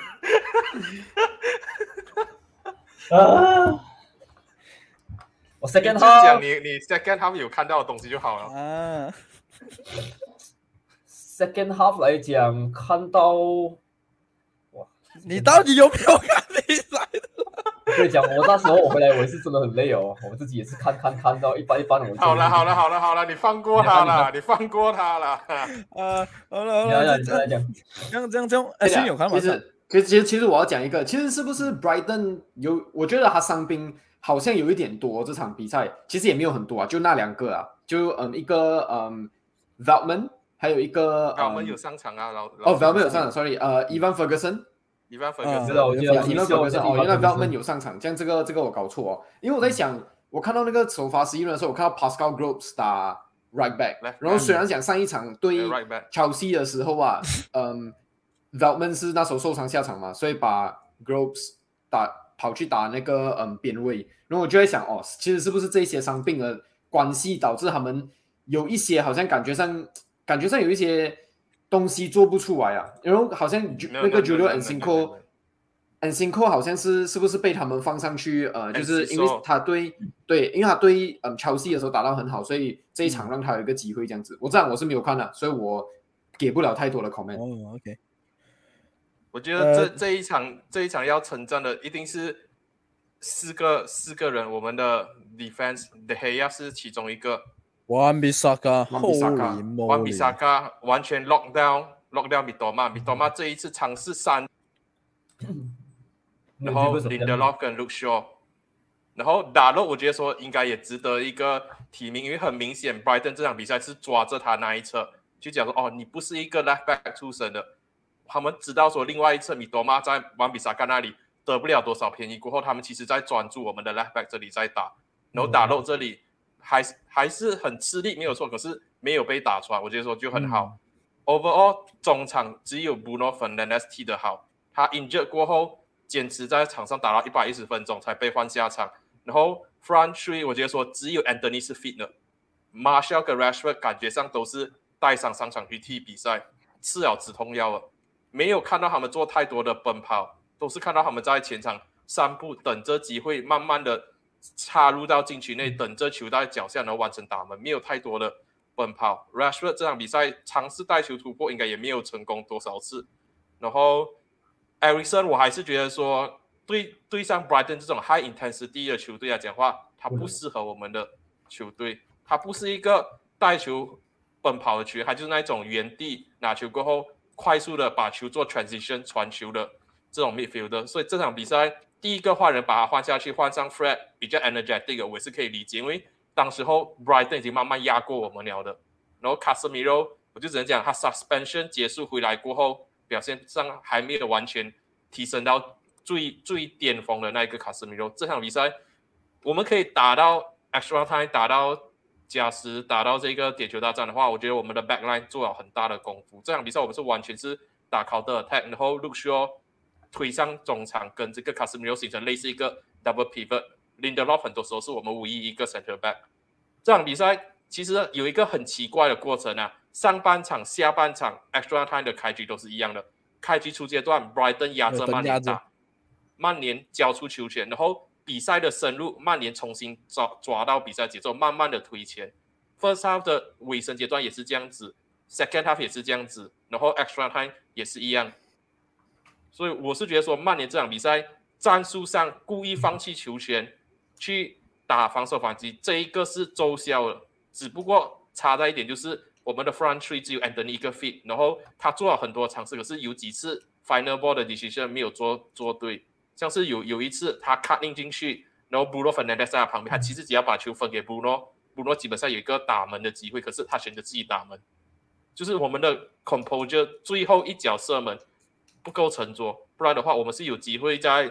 啊，我 second 你就讲 half 你你 second half 有看到的东西就好了。啊，second half 来讲看到哇，你到底有没有看比赛？所以讲我那时候我回来我也是真的很累哦，我自己也是看看看到一般一般，我就好了好了好了好了，你放过他了，你放过他了。啊，好了好你来了，讲，你来讲，这样这样这样，哎，新有看吗其？实其实其实其实我要讲一个，其实是不是 Brighton 有？我觉得他伤兵好像有一点多，这场比赛其实也没有很多啊，就那两个啊，就嗯一个嗯 Veltman，还有一个 v a l m a n 有上场啊，然后哦 Veltman 有上场，sorry，呃 Evan Ferguson。一般粉啊丝知道我记得对，我伊万记得我记得弗格森哦，原来 Ivan Veltman Ferguson 有上场，这样这个这个我搞错哦，因为我在想，我看到那个首发十一轮的时候，我看到 Pascal Groves 打 right back，然后虽然讲上一场对 Chelsea 的时候啊，嗯，Veltman 是那时候受伤下场嘛，所以把 Groves 打跑去打那个嗯边位，然后我就在想哦，其实是不是这些伤病的关系导致他们有一些好像感觉上感觉上有一些东西做不出来啊，然后好像那个 Julio and 辛科好像是是不是被他们放上去？呃，就是因为他对对，因为他对嗯乔西的时候打到很好，所以这一场让他有一个机会这样子。我这样我是没有看的，所以我给不了太多的 comment。哦，OK，我觉得这呃这一场这一场要成真的一定是四个四个人，我们的 defense 的黑亚是其中一个，完比萨卡，完比萨卡 Holy 完比萨 moly 卡完全 lock down lock down 米多玛，米多玛这一次尝试三，然后 Lindelof 跟 Luke Shaw，然后打洛我觉得说应该也值得一个提名，因为很明显 Brighton 这场比赛是抓着他那一侧，就讲说哦你不是一个 left back 出身的，他们知道说另外一侧米多玛在完比萨干那里得不了多少便宜，过后他们其实在专注我们的 left back 这里在打，然后打洛这里还是还是很吃力没有错，可是没有被打穿，我觉得说就很好。Overall 中场只有 Bruno Fernandes 踢得好，他 injured 过后坚持在场上打了一百一十分钟才被换下场。然后 front three 我觉得说只有 Anthony 是 fit 的，Marshall 跟 Rashford 感觉上都是带伤上场去踢比赛，吃了止痛药了，没有看到他们做太多的奔跑，都是看到他们在前场散步，等着机会，慢慢的插入到禁区内，等着球在脚下，能完成打门，没有太多的奔跑。Rashford 这场比赛尝试带球突破，应该也没有成功多少次。然后 Erikson，我还是觉得说，对对上 Brighton 这种 high intensity 的球队来讲话，他不适合我们的球队，他不是一个带球奔跑的球员，他就是那种原地拿球过后，快速的把球做 transition 传球的这种 midfielder。所以这场比赛第一个换人把他换下去，换上 Fred 比较 energetic，我也是可以理解，因为当时候 Brighton 已经慢慢压过我们了的。然后 Casemiro，我就只能讲他 suspension 结束回来过后。表现上还没有完全提升到最最巅峰的那一个卡斯米罗。这场比赛我们可以打到 extra time，打到加时，打到这个点球大战的话，我觉得我们的 backline 做了很大的功夫。这场比赛我们是完全是打 counter attack，然后 look show 推上中场，跟这个 Casemiro 形成类似一个 double pivot。Lindelof 很多时候是我们唯一一个 center back。这场比赛其实有一个很奇怪的过程啊。上半场、下半场 extra time 的开局都是一样的。开局初阶段，Brighton 压着曼联打，曼联交出球权，然后比赛的深入，曼联重新抓抓到比赛节奏，慢慢的推前。First half 的尾声阶段也是这样子，Second half 也是这样子，然后 extra time 也是一样。所以我是觉得说，曼联这场比赛战术上故意放弃球权去打防守反击，这一个是奏效了，只不过差在一点就是。我们的 front three 只有 Anthony 一个 fit，然后他做了很多尝试，可是有几次 final ball 的 decision 没有做做对，像是有有一次他 cutting 进去，然后 Bruno Fernandes 在他旁边，他其实只要把球分给 Bruno，Bruno 基本上有一个打门的机会，可是他选择自己打门，就是我们的 composure 最后一脚射门不够沉着，不然的话我们是有机会在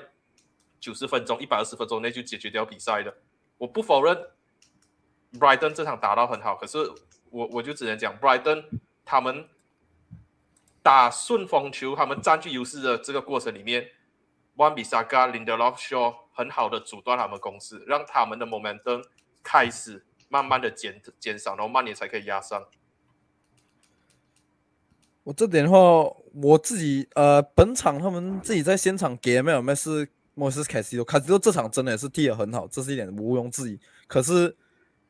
九十分钟、一百二十分钟内就解决掉比赛的。我不否认 Brighton 这场打到很好，可是。我我就只能讲，Brighton 他们打顺风球，他们占据优势的这个过程里面，One Bissaka、Lindelof、Shaw 很好的阻断他们攻势，让他们的 momentum 开始慢慢的减减少，然后曼联才可以压上。我这点的话，我自己呃，本场他们自己在现场给没有没是莫斯凯西多，凯西多这场真的也是踢得很好，这是一点毋庸置疑。可是。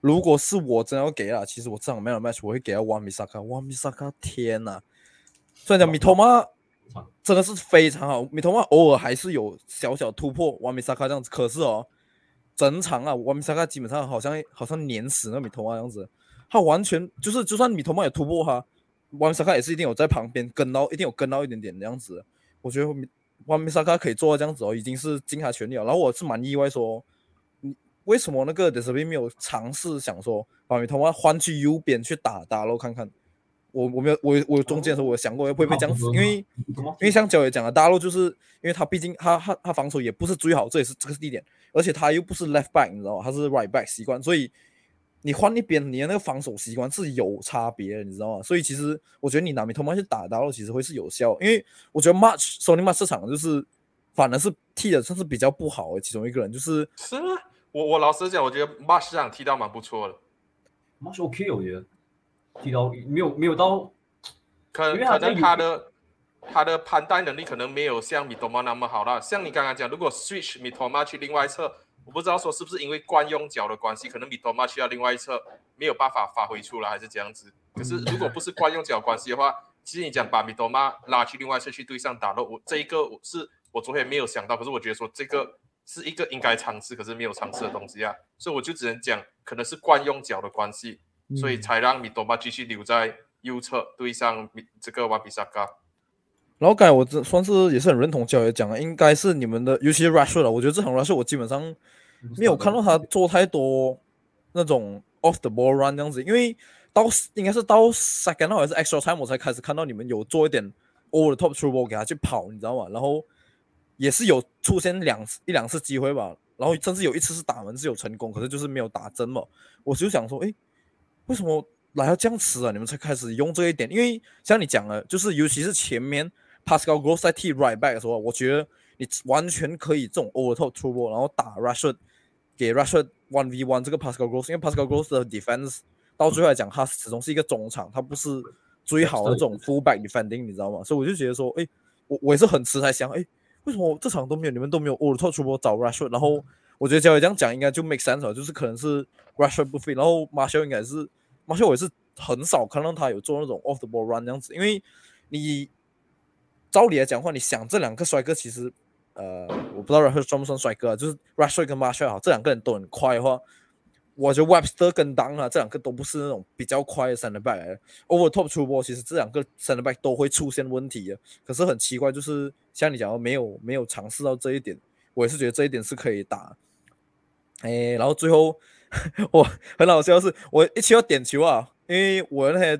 如果是我真要给了，其实我这场 Man Match 我会给到 One Misaka。One Misaka，天呐！虽然讲米托马真的是非常好，米托马偶尔还是有小小突破瓦米萨卡这样子，可是哦，整场啊瓦米萨卡基本上好像好像碾死那米托马这样子，他完全就是就算米托马有突破哈瓦米萨卡也是一定有在旁边跟到，一定有跟到一点点这样子。我觉得 One Misaka 可以做到这样子哦，已经是尽他全力了。然后我是蛮意外说。你为什么那个德斯比没有尝试想说把米托马换去右边去打打喽？看看我我没有我我中间的时候我想过会不会这样子，因为因为像焦也讲了，大陆就是因为他毕竟他他他防守也不是最好，这也是这个是地点，而且他又不是 left back，你知道吗？他是 right back 习惯，所以你换一边，你的那个防守习惯是有差别的，你知道吗？所以其实我觉得你拿米托马去打大陆其实会是有效，因为我觉得 March Sony March 市场就是反而是踢的算是比较不好的其中一个人，就是是。我我老实讲，我觉得马市场踢到蛮不错的。，much OK，我觉得踢到没有没有到，可可能他的他的盘带能力可能没有像米托马那么好了。像你刚刚讲，如果 switch 米托马去另外一侧，我不知道说是不是因为惯用脚的关系，可能米托马去到另外一侧没有办法发挥出来，还是这样子。可是如果不是惯用脚关系的话，其实你讲把米托马拉去另外一侧去对上打了，我这一个我是我昨天没有想到，可是我觉得说这个。是一个应该尝试，可是没有尝试的东西啊，所以我就只能讲，可能是惯用脚的关系，所以才让米多巴继续留在右侧对上米这个瓦比萨卡。然后刚才我这算是也是很认同教爷讲的，应该是你们的，尤其是 Rush 了，我觉得这场 Rush 我基本上没有看到他做太多那种 off the ball run 这样子，因为到应该是到 second 还是 extra time 我才开始看到你们有做一点 over the top through ball 给他去跑，你知道吗？然后。也是有出现两次一两次机会吧，然后甚至有一次是打门是有成功，可是就是没有打真嘛。我就想说，哎，为什么来要这样吃啊？你们才开始用这一点？因为像你讲的，就是尤其是前面 Pascal Gross 在替 right back 的时候，我觉得你完全可以这种 over top o u 然后打 Rashad，给 Rush one v one 这个 Pascal Gross，因为 Pascal Gross 的 defense 到最后来讲，他始终是一个中场，他不是最好的这种 full back defending，你知道吗？所以我就觉得说，哎，我我也是很迟才想，哎。为为什么这场都没有，你们都没有 Over top 出波找 Rashford，然后我觉得教练这样讲应该就 make sense 了，就是可能是 Rashford 不 fit，然后 Marshall 应该是马修我也是很少看到他有做那种 off the ball run 这样子，因为你照理来讲的话，你想这两个帅哥其实呃，我不知道 Rashford 算不算帅哥啊，就是 Rashford 跟 Marshall 好，这两个人都很快的话。我觉得 Webster 跟 Dang 啊，这两个都不是那种比较快的 center back 来的。Over top 出波，其实这两个 center back 都会出现问题的。可是很奇怪，就是像你讲的，没有没有尝试到这一点。我也是觉得这一点是可以打。哎，然后最后 我很好笑是，我一起要点球啊，因为我那些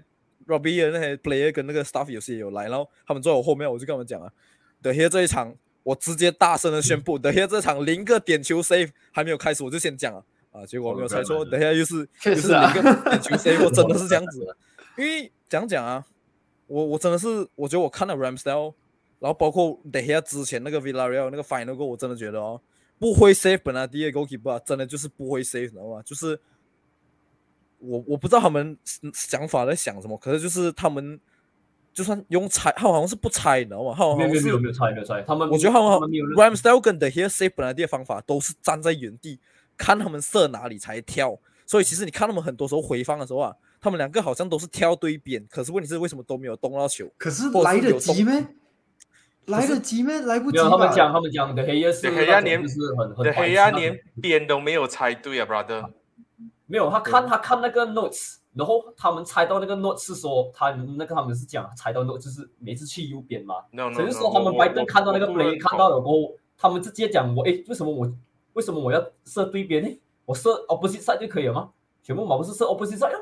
Robbie 的那些 player 跟那个 staff 有些有来，然后他们坐我后面，我就跟他们讲啊，等下这一场我直接大声的宣布，等下这场零个点球 save 还没有开始，我就先讲啊。啊！结果没有猜错，等下又是又是零个点球 save，我真的是这样子。因为讲讲啊，我我真的是，我觉得我看了 Ramsdale，然后包括等下之前那个 Villarreal 那个 Final Goal，我真的觉得哦，不会 save 本来第二个 Goalkeeper，真的就是不会 save，知道吗？就是我我不知道他们想法在想什么，可是就是他们就算用猜，他好像是不猜，你知道吗？他好像没有没有没有猜没有猜，他们我觉得他们 Ramsdale 跟 The Here save 本来第二方法都是站在原地。看他们射哪里才跳，所以其实你看他们很多时候回放的时候啊，他们两个好像都是跳对边，可是问题是为什么都没有动到球？可是来得及吗？来得及吗？来不及。他们讲他们讲的黑夜是黑鸭连是很很黑鸭连边都没有猜对啊，brother。没有，他看他看那个 notes，然后他们猜到那个 notes 是说他那个他们是讲猜到 notes 就是每次去右边嘛，只是说他们白登看到那个 play 看到了过后，他们直接讲我哎为什么我。为什么我要射对边呢？我射 opposite side 就可以了吗？全部嘛不是射 opposite side 啊？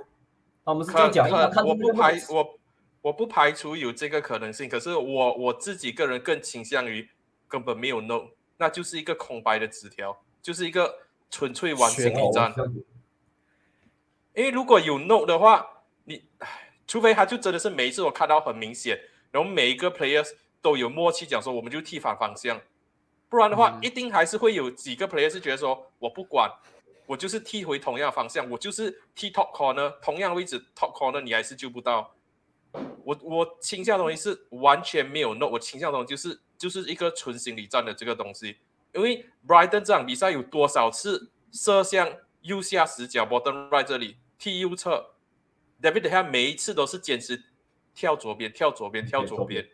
他们是这样讲，我不排我我不排除有这个可能性，可是我我自己个人更倾向于根本没有 note，那就是一个空白的纸条，就是一个纯粹玩心理战。因为如果有 note 的话，你除非他就真的是每一次我看到很明显，然后每一个 players 都有默契讲说，我们就踢反方向。不然的话，一定还是会有几个 player 是觉得说，我不管，我就是踢回同样方向，我就是踢 top corner，同样位置 top corner，你还是救不到。我我倾向东西是完全没有 no，我倾向东西就是就是一个纯心理战的这个东西。因为 Brighton 这场比赛有多少次射向右下死角 bottom right 这里踢右侧，David 他每一次都是坚持跳左边，跳左边，跳左边。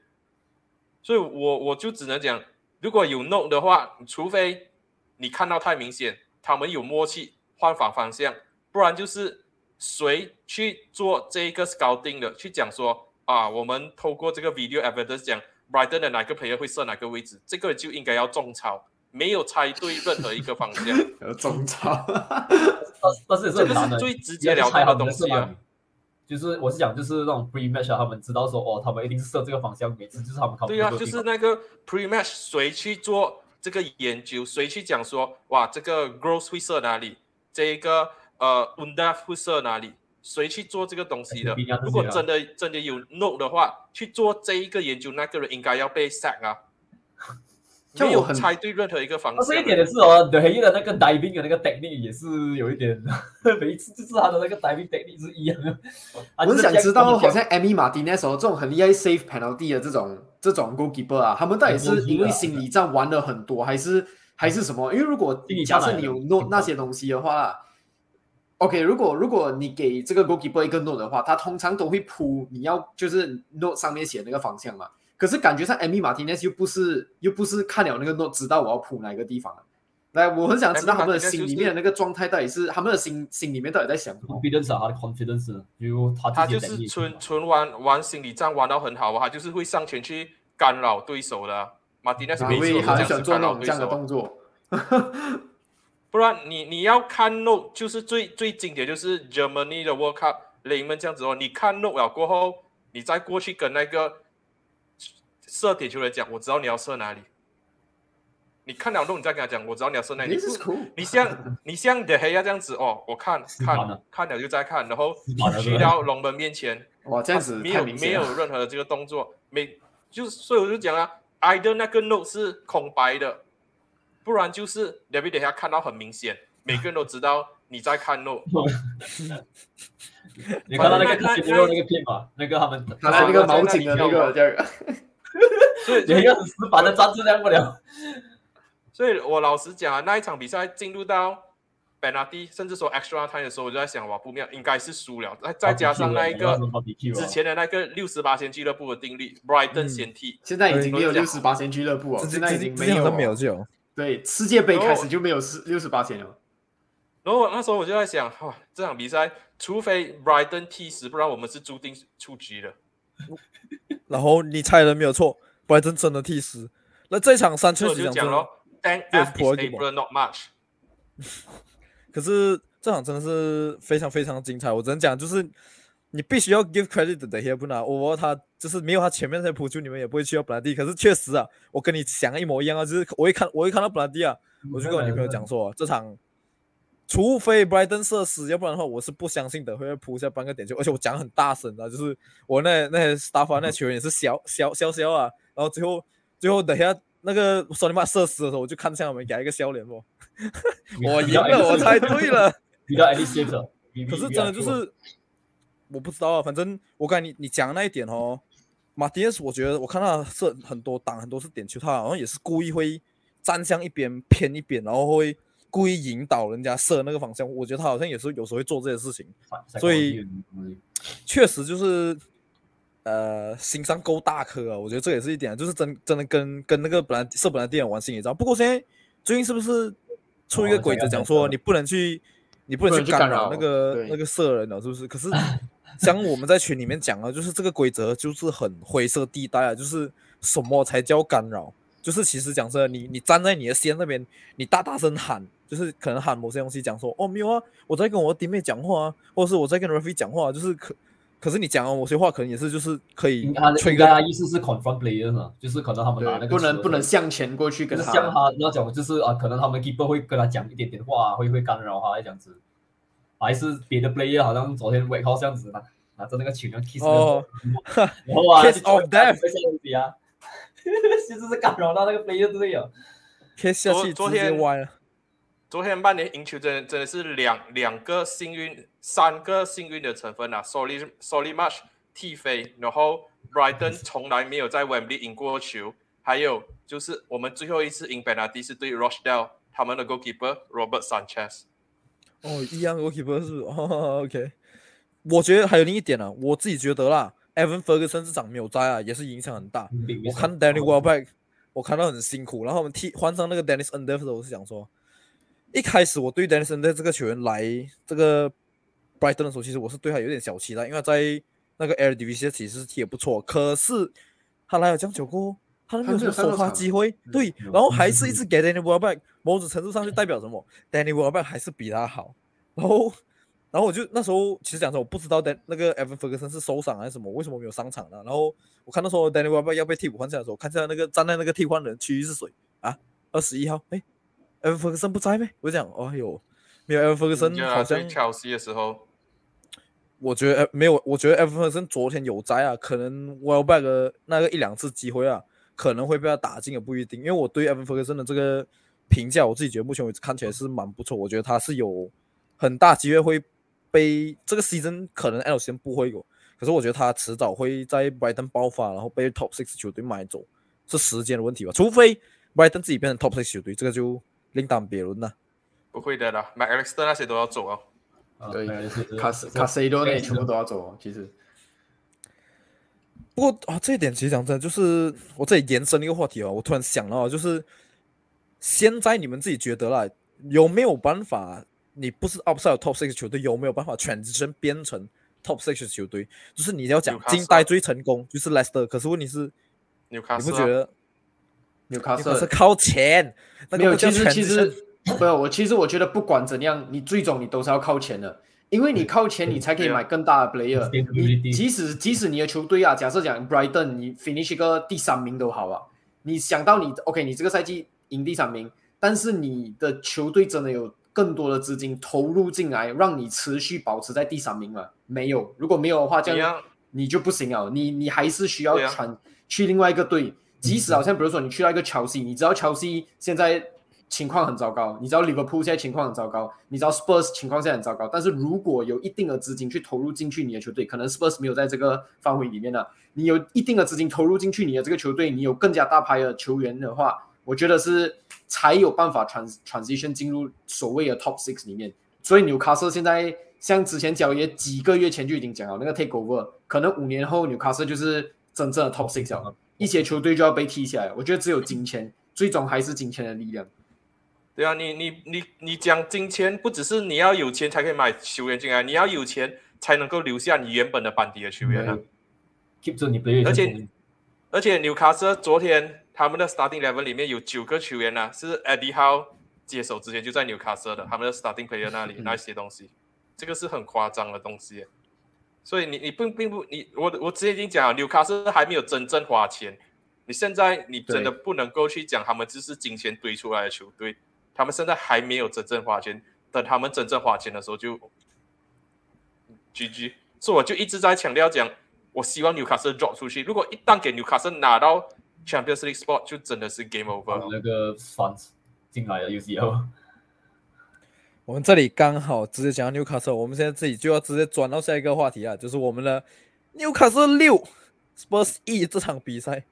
所以我我就只能讲。如果有 note 的话，除非你看到太明显，他们有默契换反方向，不然就是谁去做这一个 scouting 的，去讲说啊，我们透过这个 video evidence 讲 Brighton 的哪个 player 会设哪个位置，这个就应该要种草，没有猜对任何一个方向。要种草，但是这个是最直接了当的东西啊。就是我是讲，就是那种 pre match，他们知道说哦，他们一定是设这个方向，每次就是他们考。对啊，就是那个 pre match，谁去做这个研究，谁去讲说哇，这个 growth 会设哪里，这一个呃 undef 会射哪里，谁去做这个东西的？如果真的真的有 note 的话，去做这一个研究，那个人应该要被 sack 啊。没有猜对任何一个方向。这一点的是哦，德黑的那个 diving 的那个 technique 也是有一点，每一次就是他的那个 diving technique 是一样的。我是想知道，好像 Amy Martinez 这种很厉害 save penalty 的这种这种 goalkeeper 啊，他们到底是因为心理战玩了很多，还是还是什么？因为如果假设你有 note 那些东西的话，OK，如果如果你给这个 goalkeeper 一个 note 的话，他通常都会铺你要就是 note 上面写那个方向嘛。可是感觉上，Amy Martinez 又不是又不是看了那个 note 知道我要扑哪个地方来，我很想知道他们的心里面的那个状态到底是他们的心心里面到底在想什么？Confidence 啊，他的 confidence，如他他就是纯纯玩玩心理战玩到很好啊，他就是会上前去干扰对手的。Martinez 每次都想做那种这样的动作，不然你你要看 note 就是最最经典就是 Germany 的 World Cup 雷门这样子哦，你看 note 了过后，你再过去跟那个。射点球来讲，我知道你要射哪里。你看两路，你再跟他讲，我知道你要射哪里。你像你像德黑亚这样子哦，我看看看了就再看，然后去到龙门面前，哇，这样子没有没有任何的这个动作，没就是所以我就讲啊，either 那个 note 是空白的，不然就是德比等下看到很明显，每个人都知道你在看 note。你看到那个那个那个片吗？那个他们拿那个毛巾的那个这个。所以有一个很死板的战术量不了。所以我老实讲啊，那一场比赛进入到 penalty 甚至说 extra time 的时候，我就在想，哇，不妙，应该是输了。再再加上那一个之前的那个六十八仙俱乐部的定律，Brighton 先踢，现在已经没有六十八仙俱乐部哦，现在已经没有没有这种。对，世界杯开始就没有四六十八线了。然后那时候我就在想，哇，这场比赛除非 Brighton 踢死，不然我们是注定出局的。然后你猜的没有错，Brighton 真的踢死。那这场三确实讲了。Thank F is able not much。可是这场真的是非常非常精彩，我只能讲就是你必须要 give credit 的 h e 不拿，我他就是没有他前面那些扑救，你们也不会去到布兰蒂。可是确实啊，我跟你想一模一样啊，就是我一看我一看到布兰蒂啊，我就跟我女朋友讲说，这场除非 Brighton 射死，要不然的话我是不相信的会扑下半个点球，而且我讲很大声啊，就是我那那些 staff 那球员也是笑笑笑笑啊，然后最后最后等下。那个索尼玛射死的时候，我就看向我们，给他一个笑脸不？我赢了，我猜对了。比较 any shape，可是真的就是我不知道啊。反正我刚才你你讲那一点哦，马蒂斯，我觉得我看到是很多挡很多是点球，他好像也是故意会站向一边偏一边，然后会故意引导人家射那个方向。我觉得他好像也是有时候会做这些事情，所以 确实就是。呃，心上够大颗啊！我觉得这也是一点，就是真真的跟跟那个本来射本来电影玩心理战。不过现在最近是不是出一个规则，讲说你不能去，你不能去干扰那个那个射人了，是不是？可是 像我们在群里面讲啊，就是这个规则就是很灰色地带啊，就是什么才叫干扰？就是其实讲说你你站在你的线那边，你大大声喊，就是可能喊某些东西，讲说哦没有啊，我在跟我弟妹讲话啊，或者是我在跟 Rafi 讲话，就是可。可是你讲哦，某些话可能也是就是可以。他应该意思是 confront player 嘛，就是可能他们拿那个不能不能向前过去跟他。向他那种就是啊，可能他们 keeper 会跟他讲一点点话，会会干扰他这样子。还是别的 player 好像昨天尾号这样子拿拿着那个球要 kiss 哦，然后啊 kiss of death 这些东西啊，其实是干扰到那个 player 队友。kiss 下去直接歪了。昨天曼联赢球真的真的是两两个幸运，三个幸运的成分啊！Sorry Sorry Much 踢飞，然后 Brighton 从来没有在 Wembley 赢过球，还有就是我们最后一次赢 penalty 是对 Rochdale 他们的 goalkeeper Robert Sanchez。哦，一样 goalkeeper 是哦，OK。我觉得还有另一点呢，我自己觉得啦，Evan Ferguson 这场没有在啊，也是影响很大。我看 Danny Welbeck，我看到很辛苦，然后我们替换上那个 Dennis Under 的时候，我是想说。一开始我对 Denison 的这个球员来这个 Brighton 的时候，其实我是对他有点小期待，因为在那个 Air Division 其实踢也不错。可是他来了这样久过后，他都没有什么首发机会，对，然后还是一直给 Danny Welbeck，某种程度上就代表什么？Danny Welbeck 还是比他好。然后，然后我就那时候其实讲说，我不知道 Dan 那个 Evan Ferguson 是受伤还是什么，为什么没有上场呢？然后我看到说 Danny Welbeck 要被替补换下的时候，看下那个站在那个替换人区域是谁啊？二十一号，哎。艾弗格森不在呗？我讲，哦哟，没有 Ferguson，，好像乔西的时候，我觉得没有，我觉得艾弗格森昨天有在啊，可能 Wellback 那个一两次机会啊，可能会被他打进也不一定。因为我对艾弗格森的这个评价，我自己觉得目前为止看起来是蛮不错。我觉得他是有很大机会会被这个 season 可能 L 先不会有，可是我觉得他迟早会在 Brighton 爆发，然后被 Top Six 球队买走，是时间的问题吧？除非 Brighton 自己变成 Top Six 球队，这个就。另当别论了，不会的啦，Mac Alexander 那些都要走哦。对，卡斯卡塞多那全部都要走哦。其实，不过啊，这一点其实讲真的，就是我这里延伸一个话题哦，我突然想到，就是现在你们自己觉得啦，有没有办法？你不是 Upside Top Six 球队，有没有办法全职身变成 Top Six 球队？就是你要讲近代最成功就是 Leicester，可是问题是，你不觉得？纽卡斯是靠钱，没有。其实其实没有，我其实我觉得不管怎样，你最终你都是要靠钱的，因为你靠钱，你才可以买更大的 player。你即使即使你的球队啊，假设讲 Brighton，你 finish 一个第三名都好啊。你想到你 OK，你这个赛季赢第三名，但是你的球队真的有更多的资金投入进来，让你持续保持在第三名吗？没有。如果没有的话，这样你就不行啊。你你还是需要传去另外一个队。即使好像比如说你去到一个乔西，你知道乔西现在情况很糟糕，你知道 Liverpool 现在情况很糟糕，你知道 Spurs 情况现在很糟糕。但是如果有一定的资金去投入进去你的球队，可能 Spurs 没有在这个范围里面呢，你有一定的资金投入进去你的这个球队，你有更加大牌的球员的话，我觉得是才有办法 trans transition 进入所谓的 top six 里面。所以纽卡斯现在像之前交易几个月前就已经讲了，那个 take over 可能五年后纽卡斯就是真正的 top six 了，一些球队就要被踢起来。我觉得只有金钱，最终还是金钱的力量。对啊，你你你你讲金钱，不只是你要有钱才可以买球员进来，你要有钱才能够留下你原本的班底的球员啊。keep 住你而且而且纽卡斯昨天他们的 starting level 里面有九个球员呢、是 Eddie Howe 接手之前就在纽卡斯的，他们的 starting player 那里那些东西，这个是很夸张的东西。所以你你并并不你我我之前已经讲了，纽卡斯还没有真正花钱，你现在你真的不能够去讲他们只是金钱堆出来的球队，他们现在还没有真正花钱，等他们真正花钱的时候就 GG。所以我就一直在强调讲，我希望纽卡斯 drop 出去。如果一旦给纽卡斯拿到 Champions League spot，就真的是 game over 了。那个 fans 进来了 UCL，我们这里刚好直接讲到纽卡斯尔，我们现在自己就要直接转到下一个话题啊，就是我们的纽卡斯尔六 Spurs 一这场比赛，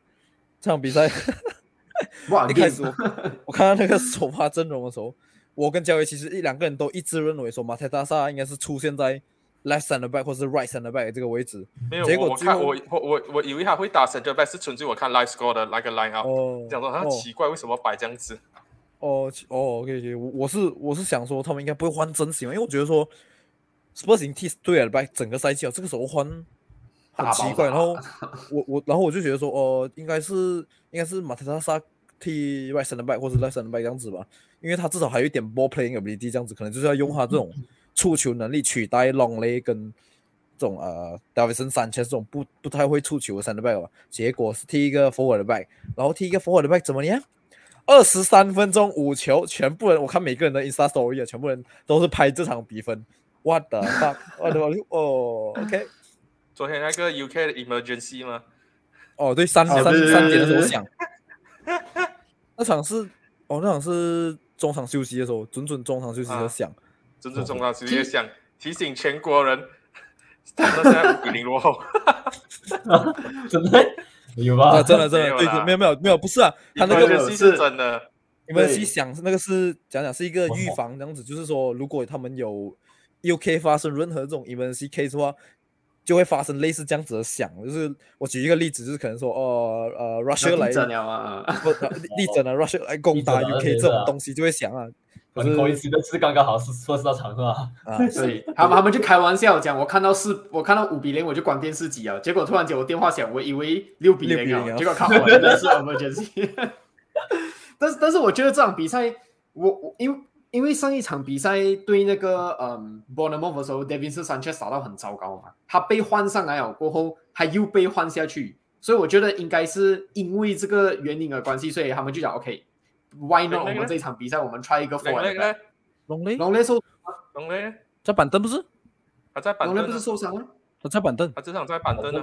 这场比赛哇，一开始我 我看到那个首发阵容的时候，我跟焦伟其实一两个人都一致认为说马泰大萨应该是出现在 left center back 或是 right center back 这个位置。没有，结果我看我我我我以为他会打 center back，是纯粹我看 live score 的那个 line up，、哦，讲说啊哦奇怪为什么摆这样子。哦哦，OK 我我是我是想说他们应该不会换阵型，因为我觉得说 Spurs 已经踢对了 back 整个赛季了，这个时候换很奇怪。然后我我然后我就觉得说，哦、应该是应该是马特萨萨踢 right center back 或者 left center back 这样子吧，因为他至少还有一点 ball playing ability 这样子，可能就是要用他这种触球能力取代 Longley 跟这种呃 Davidson Sanchez 这种不不太会触球的 center back 吧。结果是踢一个 forward back，然后踢一个 forward back 怎么样？二十三分钟五球，全部人我看每个人的 Insta Story 啊，全部人都是拍这场比分。What the fuck？What the fuck？哦，OK，昨天那个 UK 的 emergency 吗？哦，对，三三三点的时候响，那场是哦，那场是中场休息的时候，准准中场休息的时候啊响。真正重要直接想提醒全国人，他们现在五比零落后。真的有吧？啊，真的真的，对，没有没有没有，不是啊，他那个是真的，你们去想，那个是讲讲是一个预哦防这样子，就是说，如果他们有 UK 发生任何这种 emergency case 的话，就会发生类似这样子的响。就是我举一个例子，就是可能说，哦呃，Russia 来！不呃地震了，Russia 来攻打 UK 这种东西就会响啊。可是很口一次的是刚刚好是说是到场是吧？啊，对，他们他们就开玩笑讲，我看到四，我看到五比零，我就关电视机啊。结果突然间我电话响，我以为六比零0啊啊，结果看我原来是 emergency。但是但是我觉得这场比赛，我我因为因为上一场比赛对那个嗯 Bournemouth 的时候，Davinson Sanchez 打到很糟糕嘛，他被换上来了过后，他又被换下去，所以我觉得应该是因为这个原因的关系，所以他们就讲 OK，Why、not？我们这一场比赛我们 try 一个 back。呢？龙雷龙雷受龙雷呢？在板凳不是？他在板龙雷凳，不是受伤了？他在板凳。他这场在板凳呢。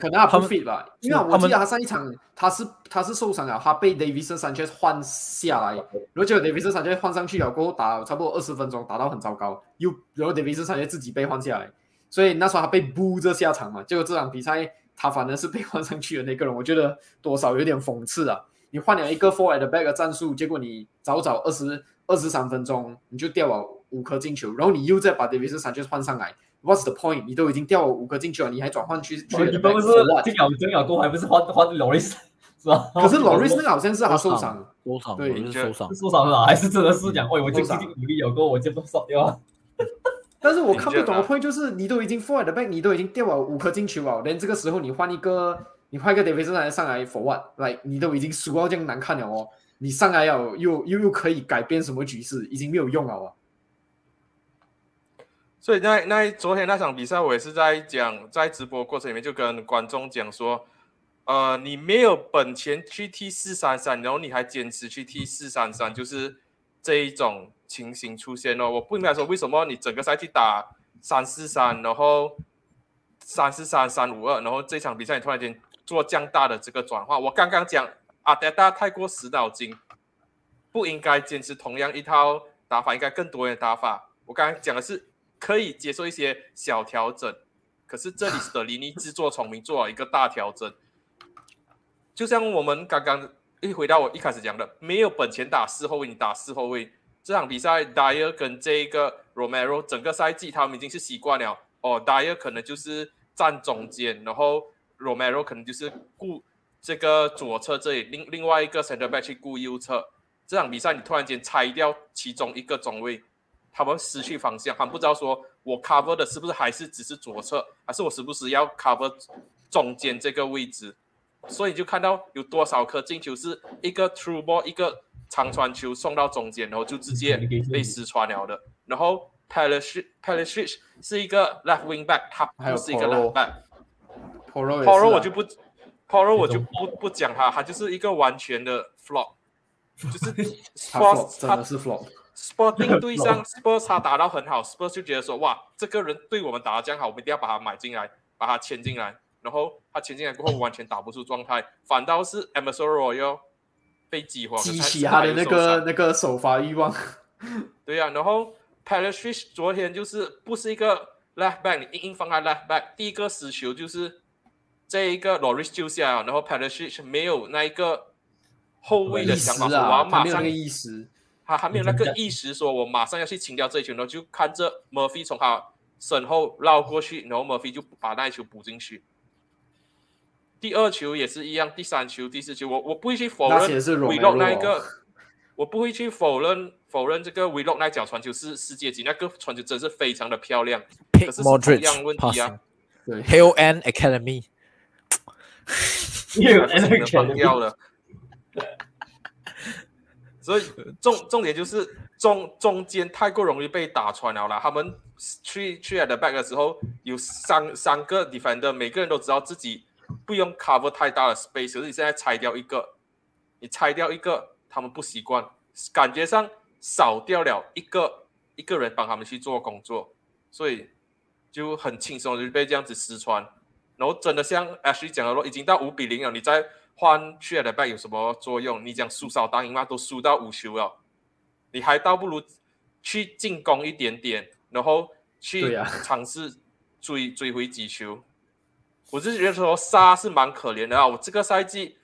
可能他不 fit 吧，因为我记得他上一场他是他是受伤了，他被 Davidson Sanchez 换下来，然后结果 Davidson Sanchez 换上去了过后打了差不多二十分钟，打到很糟糕，又然后 Davidson Sanchez 自己被换下来，所以那时候他被 boo 着下场嘛，结果这场比赛他反而是被 换上去的那个人，我觉得多少有点讽刺啊。你换了一个 forward back 的战术，结果你早早二十二十三分钟你就掉了五颗进球，然后你又再把 Davidson Sanchez 换上来，What's the point？你都已经掉了五颗进去了，你还转换去去哦你不是？进了进了过还不是换换 Loris 是吧？可是 Loris 那个好像是他受伤，受伤，对受伤。是受伤了，还是真的是讲，喂，我就受伤尽努力有过，我就不少掉啊。但是我看不懂的领 point 就是你都已经 forward back，你都已经掉了五颗进球了，连这个时候你换一个，你换一个 Davidson 来上来 for what？来，你都已经输到这样难看了哦，你上来要又又又可以改变什么局势，已经没有用了哦。所以那那昨天那场比赛，我也是在讲，在直播过程里面就跟观众讲说，呃，你没有本钱去踢四三三，然后你还坚持去踢四三三，就是这一种情形出现了。我不明白说为什么你整个赛季打三四三，然后三四三三五二，然后这场比赛你突然间做这样大的这个转化。我刚刚讲阿德达太过死脑筋，不应该坚持同样一套打法，应该更多元的打法。我刚才讲的是可以接受一些小调整，可是这里是德里尼自作聪明做了一个大调整，就像我们刚刚一回到我一开始讲的，没有本钱打四后卫，你打四后卫。这场比赛，Dyer 跟这个 Romero 整个赛季他们已经是习惯了哦，Dyer 可能就是站中间，然后 Romero 可能就是顾这个左侧这里，另另外一个 Center Back 去顾右侧。这场比赛你突然间拆掉其中一个中卫，他们失去方向，他们不知道说我 cover 的是不是还是只是左侧，还是我时不时要 cover 中间这个位置。所以就看到有多少颗进球是一个 True Ball 一个。长传球送到中间，然后就直接被失传了的。然后 Palisic p a l a c i 是一个 left wing back，他不是一个 left back。Poro 我就不，Poro 我就不不讲他，他就是一个完全的 flop，就是 Spurs 真的是 flop。Sporting 对上 Spurs 他打到很好，Spurs 就觉得说哇，这个人对我们打的这样好，我们一定要把他买进来，把他签进来。然后他签进来过后完全打不出状态，反倒是 Emerson Royal。被激活，激起他的那个那个首发欲望。对呀，然后 p a l a c i s 昨天就是不是一个 left back，你硬硬放开 left back，第一个死球就是这一个 Loris 救下来，然后 p a l a c i s 没有那一个后卫的想法，说我要马上意识，他还没有那个意识，说我马上要去清掉这一球，然后就看着 Murphy 从他身后绕过去，然后 Murphy 就把那一球补进去。第二球也是一样，第三球、第四球，我我不会去否认 Vlog 那一个，我不会去否认否认这个 Vlog 那脚传球是世界级，那个传球真是非常的漂亮。可是同样问题啊，对，Hill and Academy，又 是放掉了。所以重重点就是中中间太过容易被打穿了啦。他们去去 at the back 的时候，有三三个 defender，每个人都知道自己。不用 cover 太大的 space，可是你现在拆掉一个，你拆掉一个，他们不习惯，感觉上少掉了一个一个人帮他们去做工作，所以就很轻松就被这样子撕穿。然后真的像 Ashley 讲的说，已经到五比零了，你再换去的 back 有什么作用？你讲输少当赢嘛，都输到五球了，你还倒不如去进攻一点点，然后去尝试追追回几球。我是觉得说沙是蛮可怜的啊！我这个赛季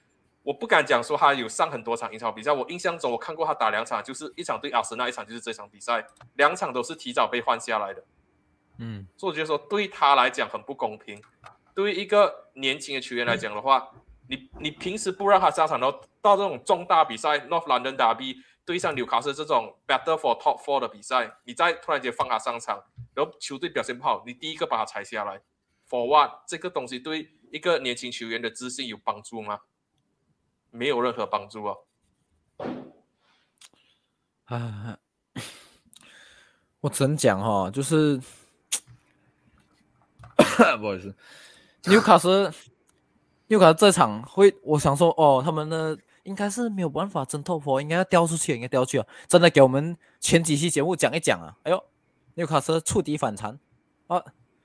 我不敢讲说他有上很多场英超比赛，我印象中我看过他打两场，就是一场对阿森纳，一场就是这场比赛，两场都是提早被换下来的。嗯，所以我觉得说对他来讲很不公平。对于一个年轻的球员来讲的话，你你平时不让他上场，然后到这种重大比赛，North London Derby 对上纽卡斯这种 Better for Top Four 的比赛，你再突然间放他上场，然后球队表现不好，你第一个把他裁下来。For what？这个东西对一个年轻球员的自信有帮助吗？没有任何帮助啊！啊，我只能讲哈，就是 不好意思，纽卡斯，纽卡斯这场会，我想说哦，他们的应该是没有办法争 top four，，应该要掉出去，应该掉去了。真的给我们前几期节目讲一讲啊！哎呦，纽卡斯触底反弹啊！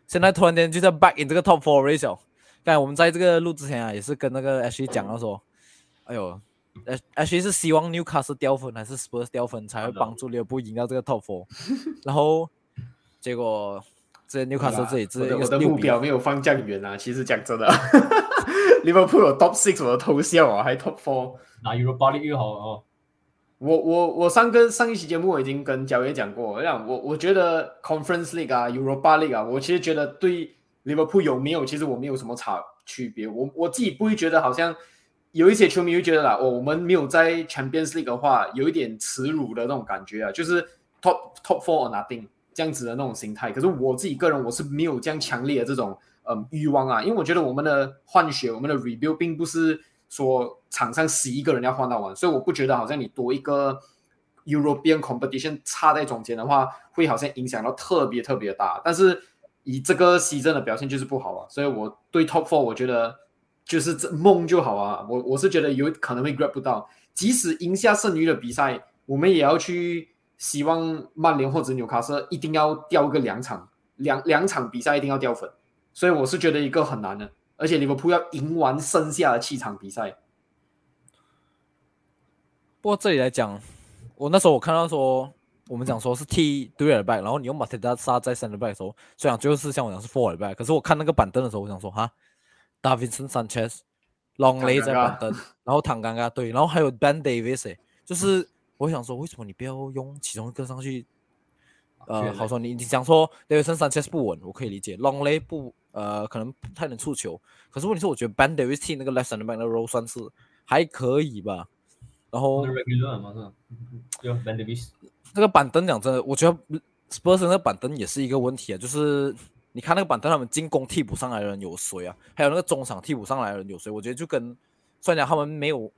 现在突然间就在 back in 这个 top four ratio。刚才我们在这个录之前啊，也是跟那个 H 讲到说，哎呦，H H 是希望 Newcastle 掉分还是 Spurs 掉分才会帮助利物浦赢到这个 top four。然后结果这 Newcastle 这里这我的目标没有放这样远啊。其实讲真的，利物浦有 top six 我的偷笑啊，还 top four，那 Europa League 好哦。我我我上跟上一期节目我已经跟焦爷讲过，我讲我我觉得 Conference League 啊，Europa League 啊，我其实觉得对 Liverpool 有没有，其实我没有什么差区别。我我自己不会觉得好像有一些球迷会觉得啦，哦，我们没有在 Champions League 的话，有一点耻辱的那种感觉啊，就是 Top Top Four or nothing 这样子的那种心态。可是我自己个人我是没有这样强烈的这种嗯欲望啊，因为我觉得我们的换血，我们的 Rebuild 并不是。说场上十一个人要换到完，所以我不觉得好像你多一个 European competition 插在中间的话，会好像影响到特别特别大。但是以这个西镇的表现就是不好啊，所以我对 Top Four 我觉得就是这梦就好啊。我我是觉得有可能会 grab 不到，即使赢下剩余的比赛，我们也要去希望曼联或者纽卡斯一定要掉个两场，两两场比赛一定要掉粉。所以我是觉得一个很难的。而且利物浦要赢完剩下的七场比赛。不过这里来讲，我那时候我看到说，我们讲说是 T 对尔 back，然后你用马特达杀在 center back 的时候，虽然最后是像我讲是 four back，可是我看那个板凳的时候，我想说哈，Davidson Sanchez、Long Lay 在板凳，然后唐刚刚对，然后还有 Ben Davis，、欸、就是我想说，为什么你不要用其中一个上去？呃，好说你你讲说 Davidson Sanchez 不稳，我可以理解，Long Lay 不呃可能不太能触球，可是问题是我觉得 Ben Davis 踢那个 left center back 的 role 算是还可以吧，然后。这个板凳讲真的，我觉得 Spurs 那个板凳也是一个问题啊，就是你看那个板凳，他们进攻替补上来的人有谁啊？还有那个中场替补上来的人有谁？我觉得就跟虽然讲他们没有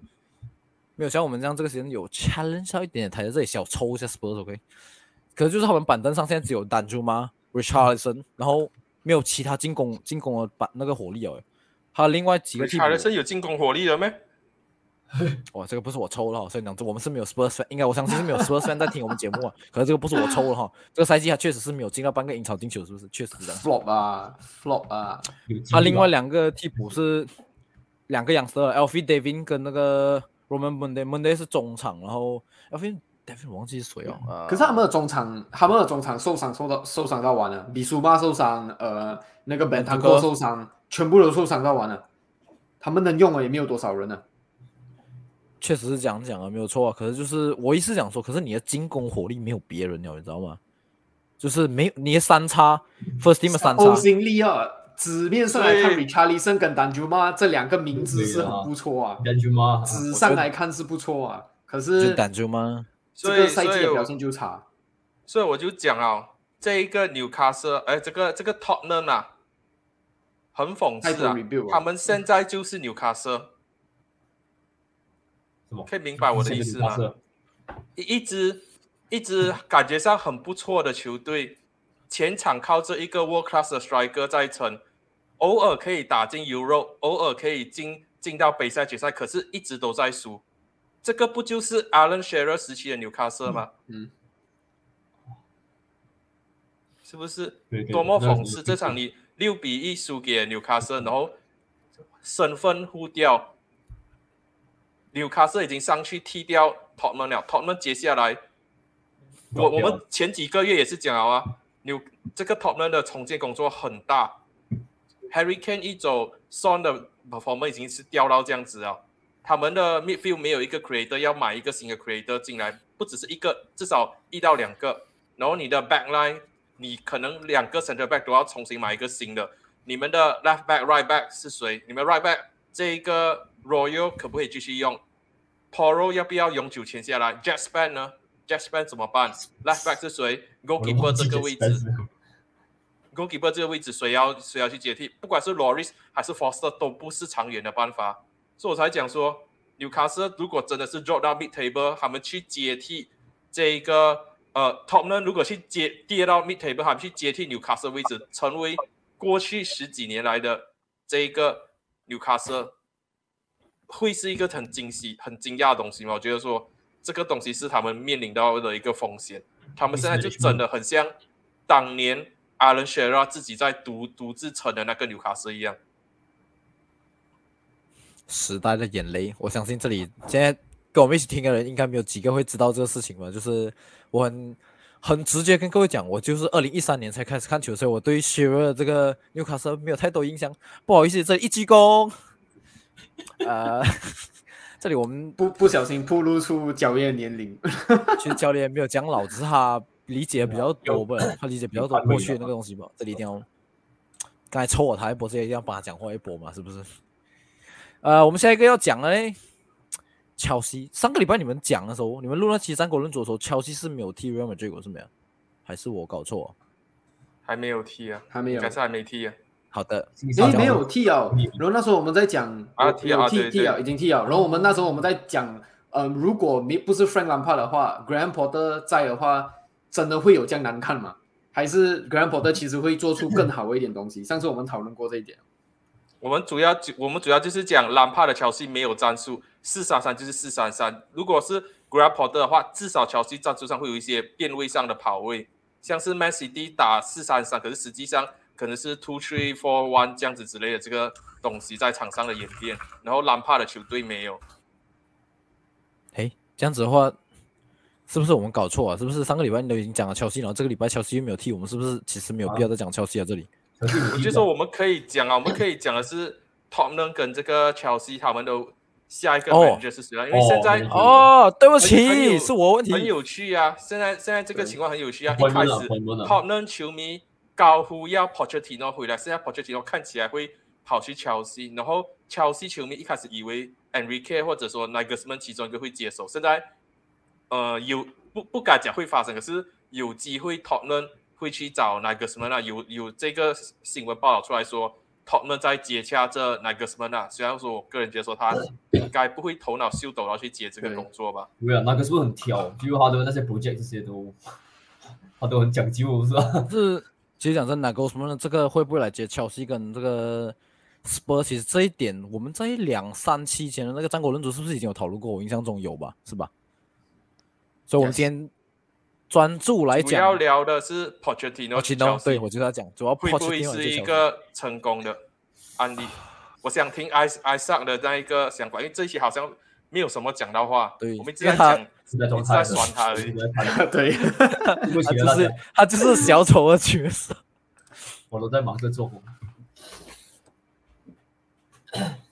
没有像我们这样这个时间有 challenge 到一点点，台在这里小抽一下 Spurs，OK？、可是就是他们板凳上现在只有丹朱吗？Richarlison，然后没有其他进攻进攻的把那个火力哦。还有另外几个替补查，尔森有进攻火力的咩？哇，这个不是我抽了哈，所以讲这我们是没有 Spurs fan，应该我相信是没有 Spurs fan 在听我们节目啊。可是这个不是我抽了哈，这个赛季他确实是没有进到半个英超进球，是不是？确实是这样。flop 啊，flop 啊，他另外两个替补是两个养色 a l f i David 跟那个 Roman Monday，Monday 是中场，然后 a l f i David 我忘记是谁哦。呃可是他们的中场，他们的中场受伤受到受伤到完了，比苏马受伤，呃，那个本坦这个克受伤，全部都受伤到完了。他们能用的也没有多少人呢。确实是这样讲啊，没有错啊。可是就是我意思讲说，可是你的进攻火力没有别人了，你知道吗？就是没有你的三叉 First Team 的三叉欧，心力啊，纸面上来看对，Richarlison 跟丹朱马这两个名字是很不错啊，Benjamin，纸上来看是不错啊，可就是胆球吗？这所以个赛季所以我的表现就差。所以我就讲啊，这一个纽卡斯，哎，这个这个 Tottenham 啊，很讽刺啊他们现在就是纽卡斯，什么？可以明白我的意思吗？一一支一支感觉上很不错的球队，前场靠着一个 world class 的 striker 在撑，偶尔可以打进 Euro，偶尔可以进进到杯赛决赛，可是一直都在输。这个不就是 Alan Shearer 时期的纽卡斯吗？嗯，是不是？多么讽刺！这场你六比一输给纽卡斯，然后身份互掉，纽卡斯已经上去踢掉 Tottenham 了，Tottenham 接下来，我我们前几个月也是讲了啊，纽这个 Tottenham 的重建工作很大，Harry Kane 一走，Son 的 performance 已经是掉到这样子了。他们的 midfield 没有一个 creator，要买一个新的 creator 进来，不只是一个，至少一到两个。然后你的 backline，你可能两个 center back 都要重新买一个新的。你们的 left back、right back 是谁？你们 right back 这一个 Royal 可不可以继续用？Poro 要不要永久签下来？Jack Span 呢？Jack Span 怎么办？left back 是谁？goalkeeper 这个位置，goalkeeper 这个位置谁要谁要去接替？不管是 Loris 还是 Foster 都不是长远的办法。所以我才讲说，纽卡斯如果真的是 drop 到 mid table，他们去接替这一个呃 top 呢，如果去接跌到 mid table，他们去接替纽卡斯位置，成为过去十几年来的这一个纽卡斯，会是一个很惊喜、很惊讶的东西吗？我觉得说这个东西是他们面临到的一个风险，他们现在就真的很像当年 Alan Shearer 自己在独独自撑的那个纽卡斯一样。时代的眼泪，我相信这里现在跟我们一起听的人，应该没有几个会知道这个事情吧？就是我很很直接跟各位讲，我就是二零一三年才开始看球，所以我对 r e 这个纽卡斯没有太多印象。不好意思，这里一鞠躬。呃，这里我们不不小心暴露出教练年龄。其实教练没有讲老，只是他理解比较多吧，他理解比较多过去的那个东西吧。这里一定要，刚才抽我台一波，这一定要帮他讲话一波嘛，是不是？呃，我们下一个要讲的嘞，乔西。上个礼拜你们讲的时候，你们录那期三国论足的时候，乔西是没有踢 Real Madrid 过是没有？还是我搞错、啊？还没有踢啊，还没有应该是还没踢啊。好的，诶，没有踢哦。然后那时候我们在讲啊踢啊对对有踢踢啊，已经踢啊。然后我们那时候我们在讲，呃，如果没不是 Frank Lampard 的话，Grand Potter 在的话，真的会有这样难看吗？还是 Grand Potter 其实会做出更好一点东西？上次我们讨论过这一点。我们主要我们主要就是讲兰帕的乔西没有战术，四三三就是四三三。如果是 g r a p p o r 的话，至少乔西战术上会有一些变位上的跑位，像是 Man City 打四三三，可是实际上可能是 two three four one 这样子之类的这个东西在场上的演变。然后兰帕的球队没有，诶，这样子的话是不是我们搞错啊？是不是上个礼拜你都已经讲了切尔西，然后这个礼拜切尔西又没有踢我们，是不是其实没有必要再讲切尔西啊？这里我就说我们可以讲啊，我们可以讲的是 Tottenham 跟这个 Chelsea 他们的下一个哦 manager 是谁啊？因为现在哦哦，对不起，是我问题。很有趣啊，现在现在这个情况很有趣啊。一开始了混乱了 Tottenham 球迷高呼要 Pochettino 回来，现在 Pochettino 看起来会跑去 Chelsea，然后 Chelsea 球迷一开始以为 Enrique 或者说 Nagelsmann 其中一个会接手，现在呃有不不敢讲会发生，可是有机会 Tottenham 会去找 Nagelsmann 啊，有有这个新闻报道出来说 Tottenham 在接洽这 Nagelsmann 啊，虽然说我个人觉得说他应该不会头脑秀抖，然后去接这个工作吧。对啊，那个是不是很挑？就是他的那些 project 这些都，他都很讲究，是吧？是，其实讲真，哪个什么呢？这个会不会来接切尔西跟这个 Spurs？其实这一点我们在两三期前的那个战国论足是不是已经有讨论过？我印象中有吧，是吧？所以我们今天专注来讲主要聊的是 Pochettino 对我就要讲，主要会不会 Pochettino 是一个成功的案例？我想听艾艾萨的那一个想法，因为这一期好像没有什么讲到话，对我们一直在讲，一直在酸他而已。对，他就是他就是小丑的角色。我都在忙着做工。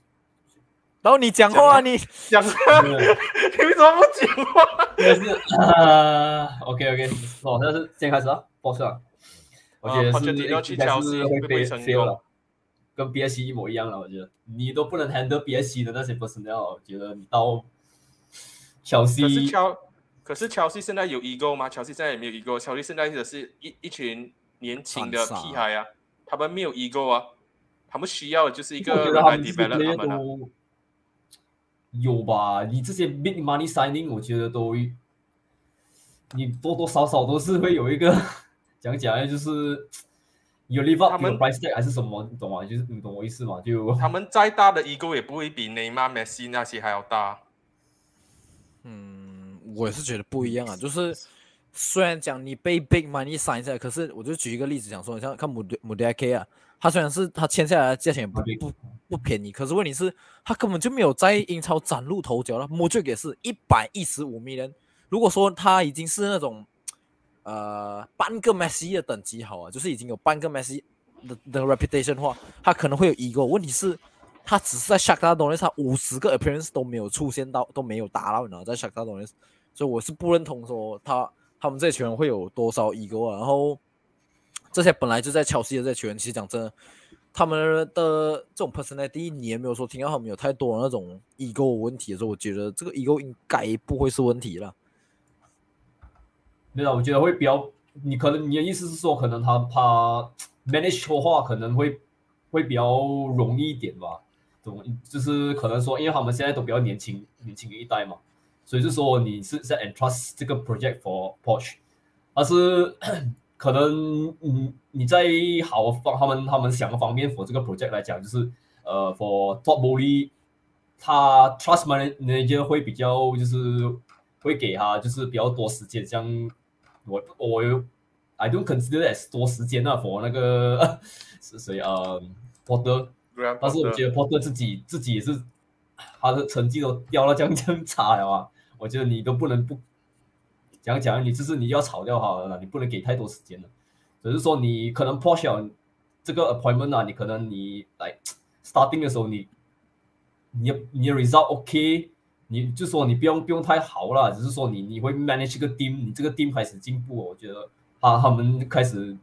然后你讲话，你讲，你为什么不讲话？但是呃，OK OK，好，那是先开始啊，报上。我觉得啊是应该是会被会不会成 fail 了，跟 BSC 一模一样了。我觉得你都不能 handle BSC 的那些 personnel，我觉得你到小可是乔，可是乔西现在有 ego 吗？乔西现在也没有 ego，乔西现在的是一一群年轻的屁孩啊，他们没有 ego 啊，他们需要的就是一个人来 develop 他们啊。都有吧？你这些 big money signing，我觉得都你多多少少都是会有一个 讲讲呢，就是有 live 他 up 们 to the price tag 还是什么，你懂吗？就是你懂我意思吗？就他们再大的 ego 也不会比内马尔、梅西那些还要大。嗯，我也是觉得不一样啊。就是虽然讲你被 big money sign 下来，可是我就举一个例子讲说，你像看姆姆迪 K 啊，他虽然是他签下来的价钱也不不不便宜，可是问题是，他根本就没有在英超崭露头角了。莫爵也是一百一十五 million，如果说他已经是那种呃半个 Messi 的等级好啊，就是已经有半个 mess 的的 reputation 的话，他可能会有 ego。问题是，他只是在 Shakhtar Donetsk 他五十个 appearance 都没有出现到，都没有达到，你知道，在 s h a k t a r Donetsk，所以我是不认同说他他们这群人会有多少 ego 啊。然后这些本来就在切尔西的这群人，其实讲真的，他们的这种 personality，你也没有说听到他们有太多的那种 ego 问题的时候，我觉得这个 ego 应该不会是问题了。没有，我觉得会比较，你可能你的意思是说，可能他他 manage 的话，可能会会比较容易一点吧，懂？就是可能说，因为他们现在都比较年轻，年轻一代嘛，所以是说你是在 entrust 这个 project for Porsche，而是可能嗯你在好方他们他们想的方面 for 这个 project 来讲，就是呃 for top bully，他 trust manager 会比较就是会给他就是比较多时间，像我我有 I don't consider as 多时间啊，for 那个 是谁啊 Porter，但是我觉得 Porter 自己自己也是他的成绩都掉到这样这样差了啊，我觉得你都不能不讲讲，你就是你要炒掉他了，你不能给太多时间了，只是说你可能 Porsche 这个 appointment 啊，你可能你来 starting 的时候你你你的 result OK。你就说你不用不用太好了，只是说你你会 manage 这个 team，你这个 team 开始进步，我觉得他他们开始，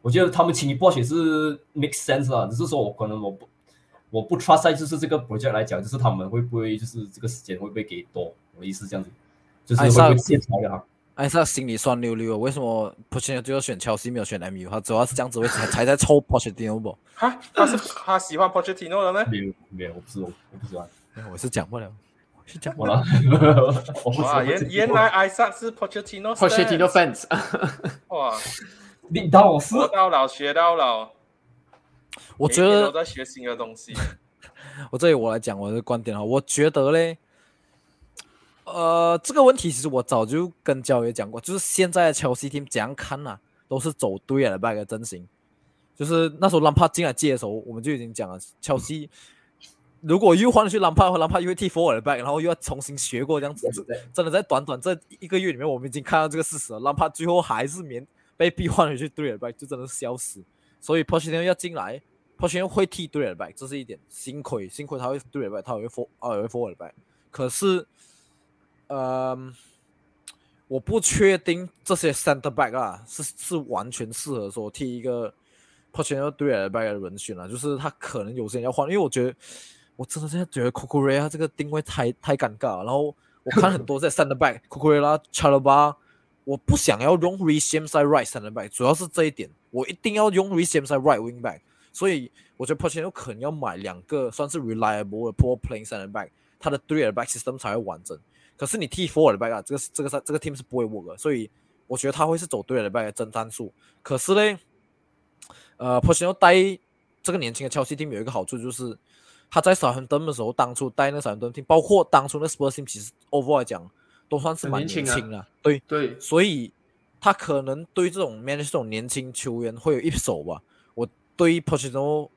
我觉得他们请你也是 make sense 啦，只是说我可能我不我不 trust 在就是这个 project 来讲，就是他们会不会就是这个时间会不会给多，我的意思这样子，就是会不会现炒他？艾萨心里酸溜溜，为什么 Pochettino 最后选切尔西没有选 MU？他主要是这样子会才 才在抽 Pochettino 不？哈，他是他喜欢 Pochettino 了吗？没有没有，我不是我我不喜欢，我是讲不了，我是讲不我了。了，我不喜哇，欢。原原来艾萨是 Pochettino Pochettino fans fans，哇，你当我是学到老学到老，我觉每天都在学新的东西。我这里我来讲我的观点哈，我觉得嘞，呃，这个问题其实我早就跟焦爷讲过，就是现在的切尔西 team 怎样看啊、都是走对了 back 的阵型。就是那时候兰帕进来接的时候，我们就已经讲了，切尔西如果又换去兰帕，兰帕又会踢 forward back，然后又要重新学过这样子，真的在短短这一个月里面，我们已经看到这个事实了。兰帕最后还是免被逼换回去 three back，就真的是笑死。所以 p o s h i t n 要进来 p o s h i t n 会踢 three back，这是一点。幸亏幸亏他会 three back，他会 for 啊会 forward back。可是，呃，我不确定这些 center back 啊是是完全适合说踢一个 p o s h i t n three back 的人选啊，就是他可能有些人要换，因为我觉得。我真的现在觉得 c o c o r e a 这个定位太太尴尬了。然后我看很多在 center back c o c o r e a c h a l a b a 我不想要用 r e s h a m 在 right center back，主要是这一点，我一定要用 r e s h a m 在 right wing back。所以我觉得 Pochettino 可能要买两个算是 reliable 的 poor playing center back，他的 three back system 才会完整。可是你 T four 的 back 啊，这个这个这个 team 是不会 work 的，所以我觉得他会是走 three back 的真战术。可是嘞，呃，Pochettino 带这个年轻的 Chelsea team 有一个好处就是。他在少亨登的时候，当初带那少亨登 team，包括当初那 Spurs team，其实 overall 来讲都算是蛮年轻的，对对，所以他可能对这种 manage 这种年轻球员会有一手吧。我对 Pochettino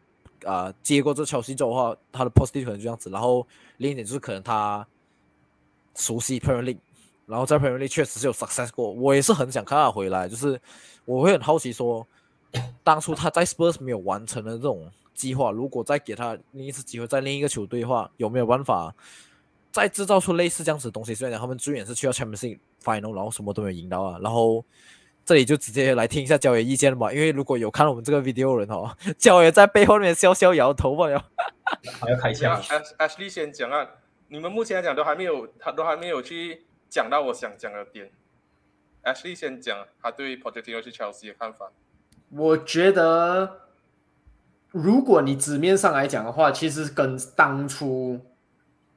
啊接过这乔西之后的话，他的 positive 可能就这样子。然后另一点就是可能他熟悉 Premier League，然后在 Premier League 确实是有 success 过。我也是很想看他回来，就是我会很好奇说，当初他在 Spurs 没有完成的这种。计划如果再给他另一次机会，在另一个球队的话，有没有办法再制造出类似这样子的东西？虽然讲他们最远是去到 Champions League Final，然后什么都没有赢到啊。然后这里就直接来听一下焦爷意见了吧，因为如果有看我们这个 video 人哦，焦爷在背后面笑笑摇头吧，要还要开枪。Ashley 先讲啊，你们目前来讲都还没有，他都还没有去讲到我想讲的点。Ashley 先讲他对 Pochettino 去 Chelsea 的看法。我觉得。如果你纸面上来讲的话，其实跟当初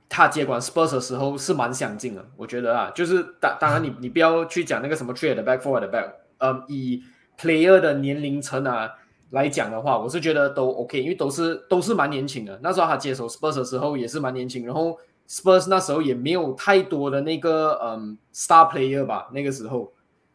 他接管 Spurs 的时候是蛮相近的。我觉得啊，就是当当然你 你不要去讲那个什么 trade 的 back forward 的 back，嗯，以 player 的年龄层啊来讲的话，我是觉得都 OK，因为都是都是蛮年轻的。那时候他接手 Spurs 的时候也是蛮年轻，然后 Spurs 那时候也没有太多的那个嗯 star player 吧，那个时候，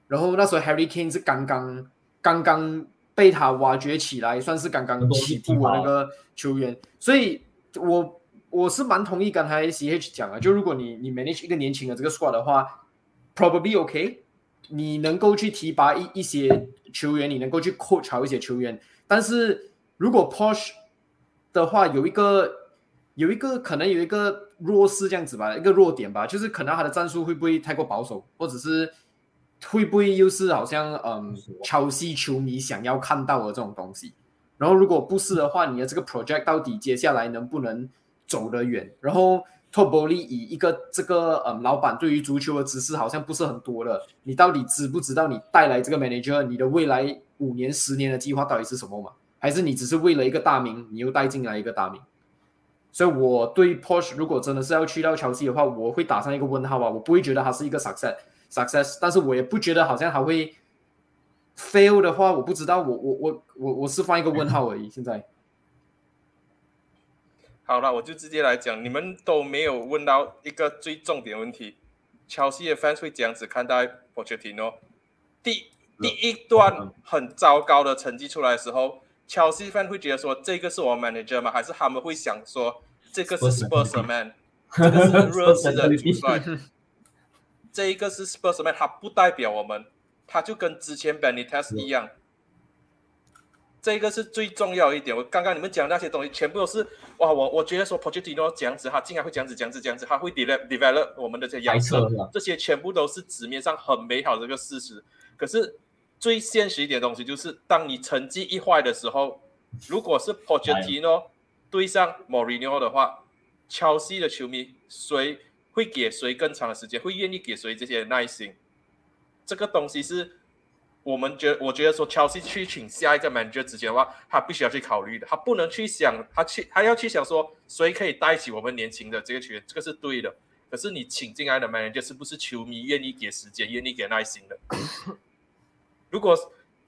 然后那时候 Harry Kane 是刚刚刚刚。被他挖掘起来，算是刚刚起步的那个球员，所以我我是蛮同意刚才 C H 讲的，就如果你你 manage 一个年轻的这个 squad 的话，probably OK，你能够去提拔一一些球员，你能够去 coach 好一些球员，但是如果 push 的话，有一个有一个可能有一个弱势这样子吧，一个弱点吧，就是可能他的战术会不会太过保守，或者是。会不会又是好像嗯，乔西球迷想要看到的这种东西？然后如果不是的话，你的这个 project 到底接下来能不能走得远？然后托博利以一个这个嗯，老板对于足球的知识好像不是很多的，你到底知不知道你带来这个 manager，你的未来五年、十年的计划到底是什么嘛？还是你只是为了一个大名，你又带进来一个大名？所以我对 Porsche 如果真的是要去到乔西的话，我会打上一个问号啊，我不会觉得它是一个 success。success，但是我也不觉得好像它会 fail 的话，我不知道，我我我我我是放一个问号而已。现在，好了，我就直接来讲，你们都没有问到一个最重点问题，乔西的 fans 会这样子看待 Pochettino。第第一段很糟糕的成绩出来的时候，乔西 fans 会觉得说这个是我 manager 吗？还是他们会想说这个是 Spurs man，这个是热刺的主帅？这一个是 Spursman，他不代表我们，他就跟之前 Benitez 一样。这个是最重要一点。我刚刚你们讲那些东西，全部都是哇！我我觉得说 Pochettino 这样子，他竟然会这样子、这样子、这样子，他会 develop develop 我们的这些样子，这些全部都是纸面上很美好的一个事实。可是最现实一点东西就是，当你成绩一坏的时候，如果是 Pochettino 对上 Mourinho 的话，切西的球迷谁？会给谁更长的时间？会愿意给谁这些耐心？这个东西是我们觉，我觉得说，乔西去请下一个 manager 之前的话，他必须要去考虑的。他不能去想，他去，他要去想说，谁可以带起我们年轻的这个球员，这个是对的。可是你请进来的 manager 是不是球迷愿意给时间、愿意给耐心的？如果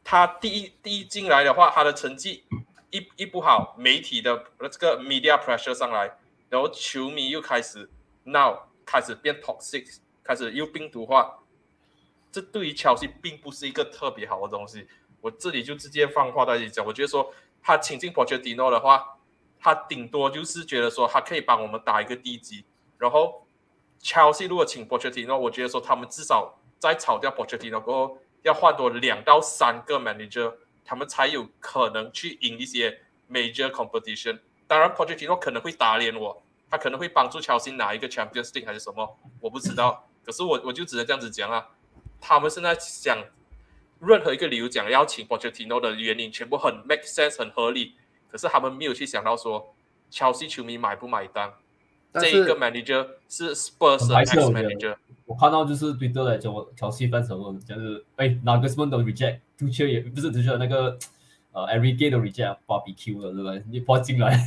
他第一第一进来的话，他的成绩一一不好，媒体的这个 media pressure 上来，然后球迷又开始闹。开始变 toxic，开始又病毒化，这对于乔西并不是一个特别好的东西。我这里就直接放话在这里讲，我觉得说他请进 Pochettino 的话，他顶多就是觉得说他可以帮我们打一个地基，然后 Chelsea 如果请 Pochettino，我觉得说他们至少在炒掉 Pochettino 过后，要换多两到三个 manager，他们才有可能去赢一些 major competition。当然，Pochettino 可能会打脸我，他可能会帮助 Chelsea 拿一个 Champions League 还是什么，我不知道。可是我我就只能这样子讲啊，他们现在想任何一个理由讲要请 Pochettino 的原因，全部很 make sense 很合理。可是他们没有去想到说，Chelsea 球迷买不买单？这一个 manager 是 Spurs 的 ex manager。我看到就是对德来讲，我调戏 fan 什么，就是哎，哪个什么都 reject，杜切也不是只是那个呃 every day 都 reject barbecue 了，对不对？你跑进来。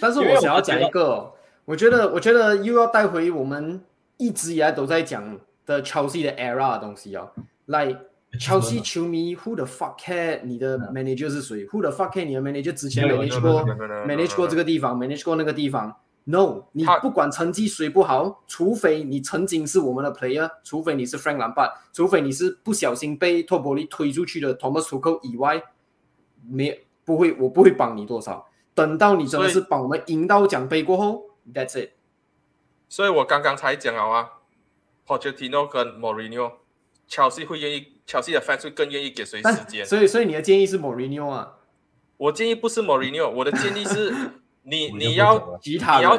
但是我想要讲一个，我觉得我觉得又要带回我们一直以来都在讲的 Chelsea 的 era 的东西啊，来。Chelsea 球迷，Who the fuck care 你的 manager 是谁？Who the fuck care 你的 manager 之前 manage 过 manage 过这个地方，manage 过那个地方？No，你不管成绩谁不好，除非你曾经是我们的 player，除非你是 Frank Lampard，除非你是不小心被托博利推出去的 Thomas Tuchel 以外，没不会，我不会帮你多少。等到你真的是帮我们赢到奖杯过后，That's it。所以我刚刚才讲了啊，Pochettino 跟 Mourinho。乔西会愿意，乔西的 fans 会更愿意给谁时间？所以，所以你的建议是 Mourinho 啊？我建议不是 Mourinho，我的建议是你，你要，你要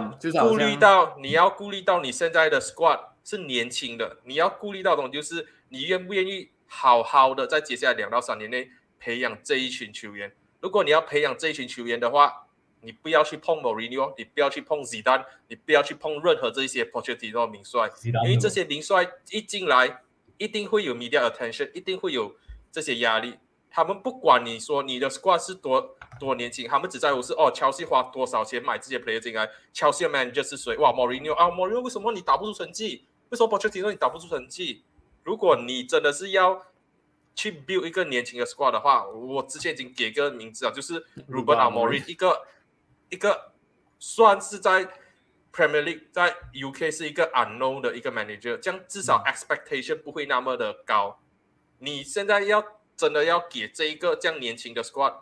顾虑到，你要顾虑到你现在的 squad 是年轻的，你要顾虑到的，就是你愿不愿意好好的在接下来两到三年内培养这一群球员。如果你要培养这一群球员的话，你不要去碰 Mourinho，你不要去碰 Zidane，你不要去碰任何这些 Pochettino 名帅，因为这些名帅一进来。一定会有 media attention，一定会有这些压力。他们不管你说你的 squad 是多多年轻，他们只在乎是哦，乔西花多少钱买这些 player 进来，乔西的 manager 是谁？哇，Mourinho 啊，Mourinho 为什么你打不出成绩？为什么 Pochettino 你打不出成绩？如果你真的是要去 build 一个年轻的 squad 的话，我之前已经给个名字啊，就是 Ruben Amorim，一个一个算是在。Premier League 在 UK 是一个 unknown 的一个 manager，这样至少 expectation 不会那么的高。你现在要真的要给这一个这样年轻的 squad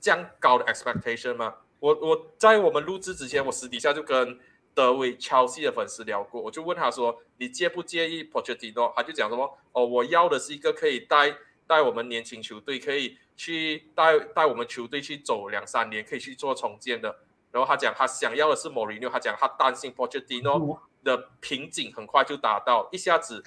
这样高的 expectation 吗？我我在我们录制之前，我私底下就跟德威乔西的粉丝聊过，我就问他说：“你介不介意 Pochettino？” 他就讲什么：“哦，我要的是一个可以带带我们年轻球队，可以去带带我们球队去走两三年，可以去做重建的。”然后他讲，他想要的是 Mourinho，他讲他担心 Pochettino 的瓶颈很快就达到，一下子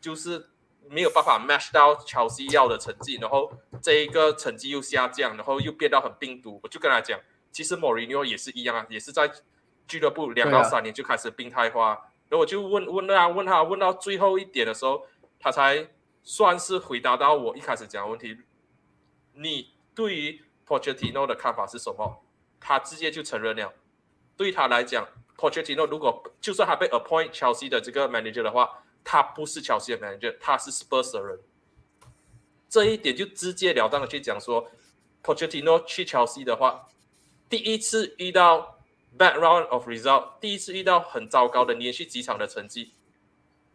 就是没有办法 match 到乔西要的成绩，然后这一个成绩又下降，然后又变到很病毒。我就跟他讲，其实 mori 也是一样啊，也是在俱乐部两到三年就开始病态化。然后我就问问他，问他问到最后一点的时候，他才算是回答到我一开始讲的问题。你对于 Pochettino 的看法是什么？他直接就承认了，对他来讲，Pochettino 如果就算他被 appoint 切尔西的这个 manager 的话，他不是 Chelsea 的 manager，他是 Spurs 的人。这一点就直截了当的去讲说，Pochettino 去 Chelsea 的话，第一次遇到 bad round of result，第一次遇到很糟糕的连续几场的成绩，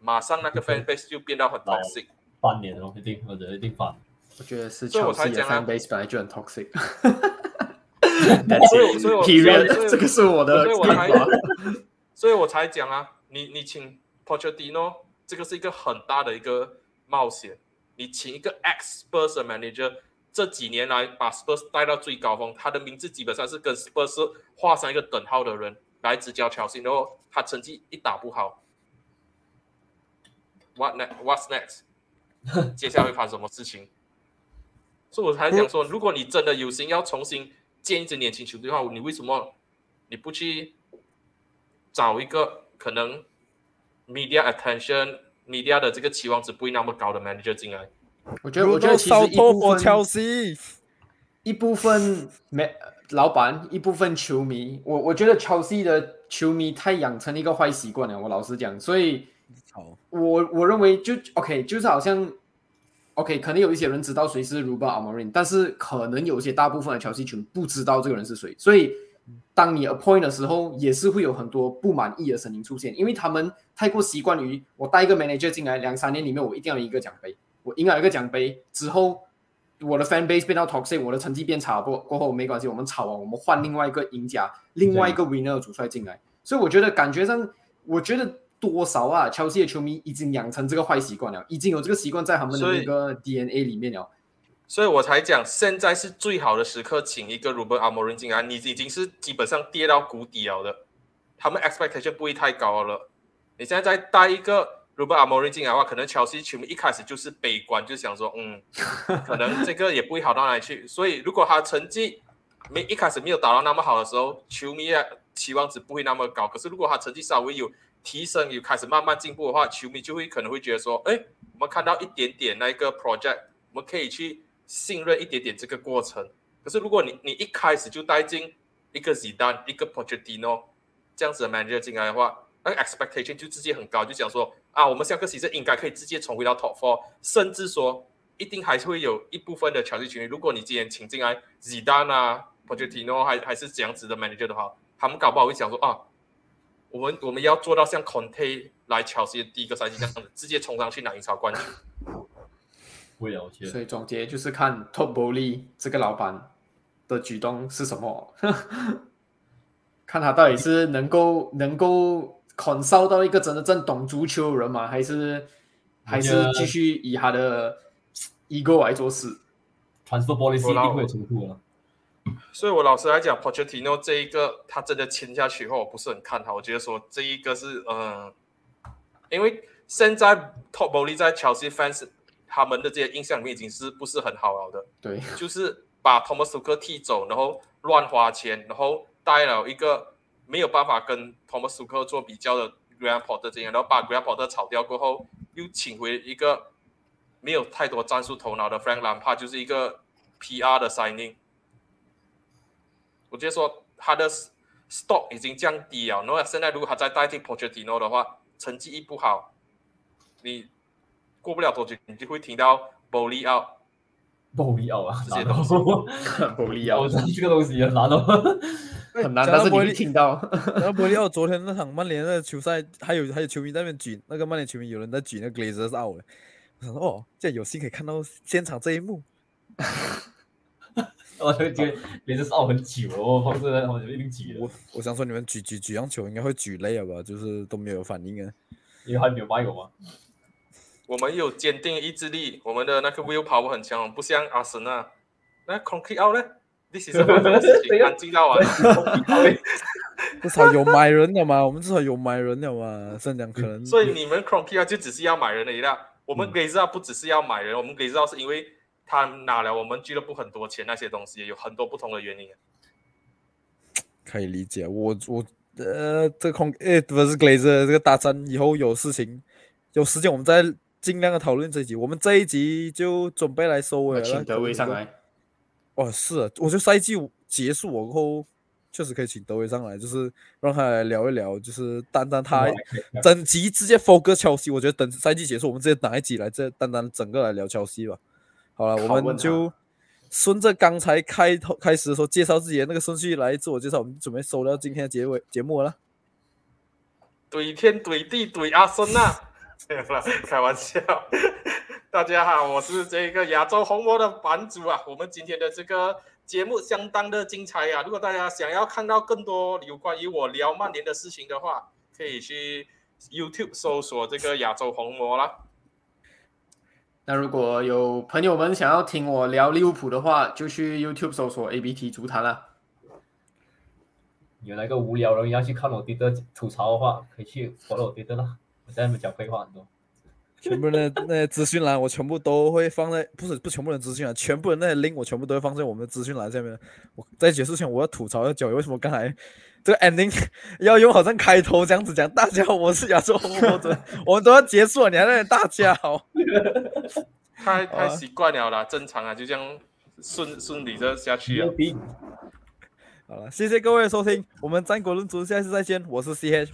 马上那个 fan base 就变到很 toxic。半年哦，一定或者一定翻。我觉得是 Chelsea 的 fan base 本来就很 toxic。所以，所以，我，这个是我的，所以我才，所以我才讲啊，你，你请 Pochettino，这个是一个很大的一个冒险。你请一个 X Spurs manager，这几年来把 Spurs 带到最高峰，他的名字基本上是跟 Spurs 画上一个等号的人来执教乔西，然后他成绩一打不好，What next？What's next？接下来会发生什么事情？所以我才想说，如果你真的有心要重新。建一支年轻球队的话，你为什么你不去找一个可能 media attention media 的这个期望值不会那么高的 manager 进来？我觉得，我觉得其实一部分，一部分没老板，一部分球迷。我我觉得 Chelsea 的球迷太养成了一个坏习惯了。我老实讲，所以，我我认为就 OK，就是好像。OK，可能有一些人知道谁是 Ruben Amorim，但是可能有些大部分的乔西群不知道这个人是谁，所以当你 appoint 的时候，也是会有很多不满意的声音出现，因为他们太过习惯于我带一个 manager 进来，两三年里面我一定要赢一个奖杯，我赢了一个奖杯之后，我的 fan base 变到 toxic，我的成绩变差过过后没关系，我们吵完，我们换另外一个赢家，另外一个 winner 主帅进来。所以我觉得感觉上，我觉得多少啊，切尔西的球迷已经养成这个坏习惯了，已经有这个习惯在他们的那个 DNA 里面了。所以我才讲，现在是最好的时刻，请一个 Ruben Amorim 进来，你已经是基本上跌到谷底了的，他们 expectation 不会太高了。你现在再带一个 Ruben Amorim 进来的话，可能乔西球迷一开始就是悲观，就想说，嗯，可能这个也不会好到哪里去。所以如果他成绩没一开始没有打到那么好的时候，球迷啊期望值不会那么高。可是如果他成绩稍微有提升，有开始慢慢进步的话，球迷就会可能会觉得说，哎，我们看到一点点那个 project，我们可以去信任一点点这个过程。可是如果你你一开始就带进一个 Zidane、一个 Pochettino 这样子的 manager 进来的话，那个 expectation 就直接很高，就讲说啊，我们下个赛季应该可以直接重回到 top four，甚至说一定还是会有一部分的球队群，如果你今天请进来 Zidane 啊、Pochettino 还还是这样子的 manager 的话，他们搞不好会想说啊，我们我们要做到像 Conte 来切尔西的第一个赛季这样子，直接冲上去拿英超冠军。不了解。所以总结就是看 Top Bowley 这个老板的举动是什么，看他到底是能够能够 consult 到一个真的正懂足球的人吗？还是还是继续以他的 ego 来做事？transfer policy 一定会有冲突的。所以我老实来讲，Pochettino 这一个他真的签下去后，我不是很看好。我觉得说这一个是嗯，因为现在 Top Bowley 在 Chelsea fans 他们的这些印象里面已经是不是很好了的，对，就是把 Thomas Tuchel 踢走，然后乱花钱，然后带了一个没有办法跟 Thomas Tuchel 做比较的 Graham Potter 这样，然后把 Graham Potter 炒掉过后，又请回一个没有太多战术头脑的 Frank Lampard，就是一个 PR 的 signing。我直接说他的 stock 已经降低了，然后现在如果他再代替 Pochettino 的话，成绩一不好，你过不了多久，你就会听到 out。不必要啊，这些难东西哦不利啊我，这个东西很难哦。很难，但是你会听到。然后伯利奥昨天那场曼联的球赛，还有还有球迷在那边举那个曼联球迷有人在举那个 Glazers out 的，我想说哦，这样有幸可以看到现场这一幕。我就觉得连着是奥很久哦，放这他们一定举我了，我想说你们举举举样球应该会举累了吧？就是都没有反应啊。因为还没有买过嘛。我们有坚定意志力，我们的那个 will power 很强，不像阿森纳。那 concrete out 呢？This is 什么 事情？安静到完。至少有买人的嘛，我们至少有买人的嘛，甚至讲可能。所以你们 concrete out 就只是要买人而已啦。我们嗯 Glazer 不只是要买人，我们 Glazer 是因为他拿了我们俱乐部很多钱，那些东西有很多不同的原因。可以理解，我我呃，这个空诶不是 Glazer 这个大战以后有事情有时间我们再尽量的讨论这一集。我们这一集就准备来收尾了。请德威上来，哦，是啊，我觉得赛季结束过后，确实可以请德威上来，就是让他来聊一聊，就是单单他整集直接 focus 切西。我觉得等赛季结束，我们直接拿一集来，这单单整个来聊切西吧。好了，我们就顺着刚才开头开始的时候介绍自己的那个顺序来自我介绍，我们准备收到今天的结尾节目了。怼天怼地怼阿森纳，没有啦，开玩笑。大家好，我是这个亚洲红魔的版主啊。我们今天的这个节目相当的精彩啊！如果大家想要看到更多有关于我聊曼联的事情的话，可以去 YouTube 搜索这个亚洲红魔啦。那如果有朋友们想要听我聊利物浦的话，就去 YouTube 搜索 ABT 足坛啦。有那个无聊人要去看我对的吐槽的话，可以去 follow 我对的啦。我在那边讲废话很多。全部人的那些资讯栏，我全部都会放在，不是不全部的资讯栏，全部的那些 link 我全部都会放在我们的资讯栏下面。我在结束前，我要吐槽要九为什么刚才这个 ending 要用好像开头这样子讲，大家好，我是亚洲红魔者，我们都要结束了，你还在那大家 好，太太啊习惯了啦，正常啊，就这样顺顺理着下去啊。好了，谢谢各位的收听，我们战国论足下次再见，我是 CH。